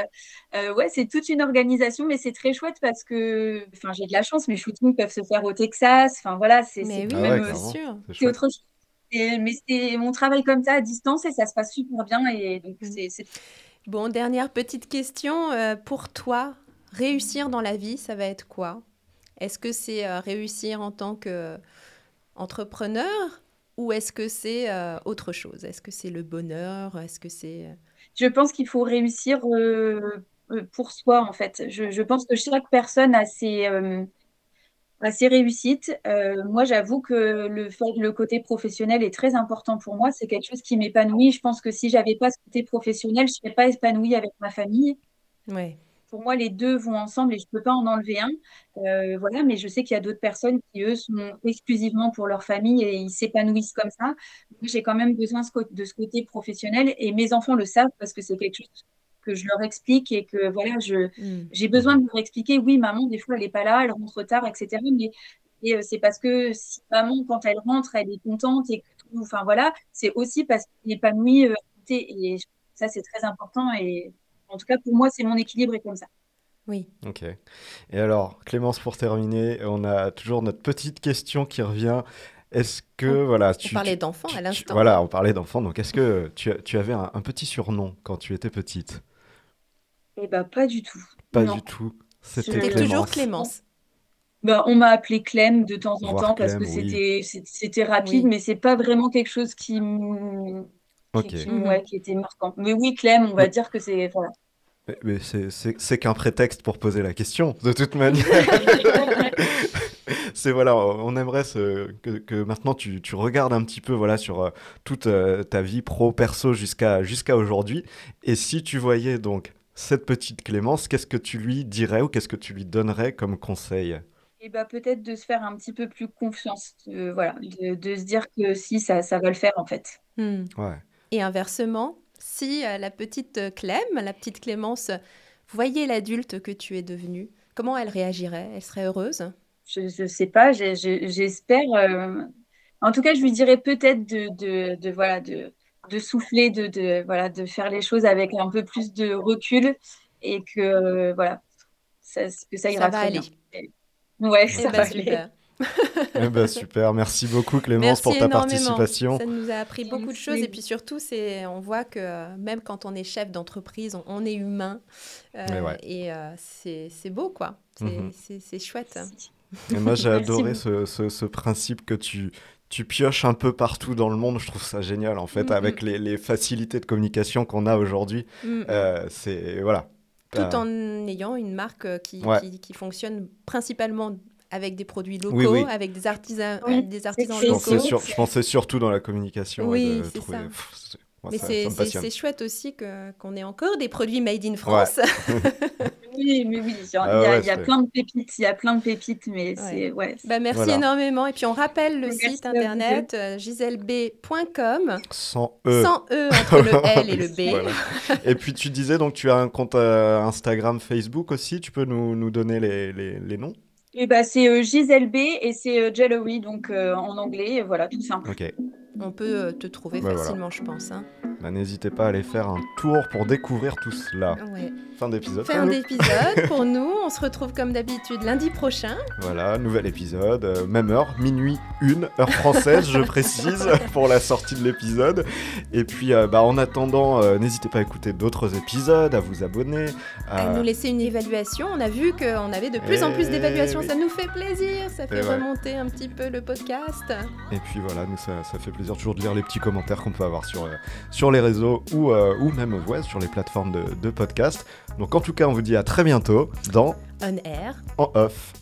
S4: ouais, c'est toute une organisation, mais c'est très chouette parce que, enfin, j'ai de la chance, mes shootings peuvent se faire au Texas. Enfin, voilà, c'est,
S3: oui,
S4: quand
S1: Ah ouais,
S3: sûr.
S1: C'est
S4: autre chose. Et- mais c'est, on travaille comme ça à distance et ça se passe super bien. Et donc, c'est, c'est
S3: Bon, dernière petite question. euh, pour toi, réussir dans la vie, ça va être quoi? Est-ce que c'est euh, réussir en tant qu'entrepreneur ou est-ce que c'est euh, autre chose? Est-ce que c'est le bonheur? Est-ce que c'est... euh,
S4: Je pense qu'il faut réussir euh, euh, pour soi, en fait. Je pense que chaque personne a ses, euh, assez réussite. Euh, moi, j'avoue que le, le côté professionnel est très important pour moi. C'est quelque chose qui m'épanouit. Je pense que si j'avais pas ce côté professionnel, je serais pas épanouie avec ma famille.
S3: Ouais.
S4: Pour moi, les deux vont ensemble et je peux pas en enlever un. Euh, voilà, mais je sais qu'il y a d'autres personnes qui, eux, sont exclusivement pour leur famille et ils s'épanouissent comme ça. J'ai quand même besoin de ce côté professionnel et mes enfants le savent parce que c'est quelque chose que je leur explique et que voilà, je mm. j'ai besoin de leur expliquer. Oui, maman, des fois, elle n'est pas là, elle rentre tard, etc. Mais et, euh, c'est parce que si maman, quand elle rentre, elle est contente et enfin voilà, c'est aussi parce qu'elle est épanouie. Euh, et ça, c'est très important. Et en tout cas, pour moi, c'est mon équilibre est comme ça.
S3: Oui.
S1: Ok. Et alors, Clémence, pour terminer, on a toujours notre petite question qui revient. Est-ce que,
S3: on,
S1: voilà,
S3: tu. On parlait d'enfants à l'instant.
S1: Voilà, on parlait d'enfants. Donc, est-ce que tu, tu avais un, un, petit surnom quand tu étais petite?
S4: Eh ben, pas du tout.
S1: Pas du tout.
S3: C'était toujours Clémence.
S4: Bah, on m'a appelé Clem de temps en temps parce que c'était c'était rapide, mais c'est pas vraiment quelque chose qui, qui, qui, était marquant. Mais oui, Clem, on va dire que c'est voilà.
S1: Mais, c'est qu'un prétexte pour poser la question, de toute manière. *laughs* c'est voilà, on aimerait que, maintenant tu, tu, regardes un petit peu voilà sur euh, toute euh, ta vie pro perso jusqu'à jusqu'à aujourd'hui. Et si tu voyais donc cette petite Clémence, qu'est-ce que tu lui dirais ou qu'est-ce que tu lui donnerais comme conseil?
S4: Eh ben, peut-être de se faire un petit peu plus confiance, de, voilà, de, se dire que si, ça, ça va le faire en fait.
S3: Hmm. Et inversement, si euh, la petite Clem, la petite Clémence, voyait l'adulte que tu es devenue, comment elle réagirait? Elle serait heureuse?
S4: Je ne sais pas, j'espère. Euh, en tout cas, je lui dirais peut-être de, de, voilà, de, de souffler, de, de, voilà, de faire les choses avec un peu plus de recul et que, voilà, ça, que ça ira
S3: ça va aller.
S4: Ouais, ça va aller. *laughs*
S1: eh ben, super, merci beaucoup Clémence pour ta participation.
S3: Ça nous a appris beaucoup de choses. Et puis surtout, c'est, on voit que euh, même quand on est chef d'entreprise, on, est humain. Euh, et euh, c'est, c'est beau quoi. C'est, c'est, chouette.
S1: Et moi j'ai *laughs* adoré ce, ce, ce, principe que tu, tu pioches un peu partout dans le monde. Je trouve ça génial, en fait, mm, avec mm. les, facilités de communication qu'on a aujourd'hui. Mm, euh, c'est voilà.
S3: Tout en ayant une marque euh, qui, qui, fonctionne principalement avec des produits locaux, avec des artisans, des artisans
S1: je
S3: locaux.
S1: Pensais je pensais surtout dans la communication.
S3: Oui, c'est ça. Mais c'est chouette aussi qu'on ait encore des produits made in France. *laughs*
S4: oui, mais oui, il y a, ah il y a plein de pépites, il y a plein de pépites, mais c'est ouais.
S3: Bah, merci énormément. Et puis on rappelle le site internet euh, giselb.com.
S1: Sans E.
S3: Sans E entre le *laughs* L et le B. *laughs*
S1: Et puis tu disais donc tu as un compte euh, Instagram, Facebook aussi. Tu peux nous, nous donner les, les, les noms?
S4: Et bah, c'est euh, Gisèle B et c'est euh, Jellowy, donc euh, en anglais, voilà, tout simple.
S1: Ok.
S3: On peut te trouver facilement, je pense. Hein.
S1: Bah, N'hésitez pas à aller faire un tour pour découvrir tout cela.
S3: Ouais.
S1: Fin d'épisode.
S3: Fin d'épisode *laughs* pour nous. On se retrouve comme d'habitude lundi prochain.
S1: Voilà, nouvel épisode, même heure, minuit, une heure française, je *laughs* précise, pour la sortie de l'épisode. Et puis, bah, en attendant, n'hésitez pas à écouter d'autres épisodes, à vous abonner.
S3: À... nous laisser une évaluation. On a vu qu'on avait de plus en plus d'évaluations ça nous fait plaisir, ça fait remonter un petit peu le podcast.
S1: Et puis voilà, nous ça, fait plaisir toujours de lire les petits commentaires qu'on peut avoir sur, euh, sur les réseaux ou, euh, ou même ouais, sur les plateformes de, de podcast. Donc en tout cas, on vous dit à très bientôt dans
S3: On Air
S1: en off.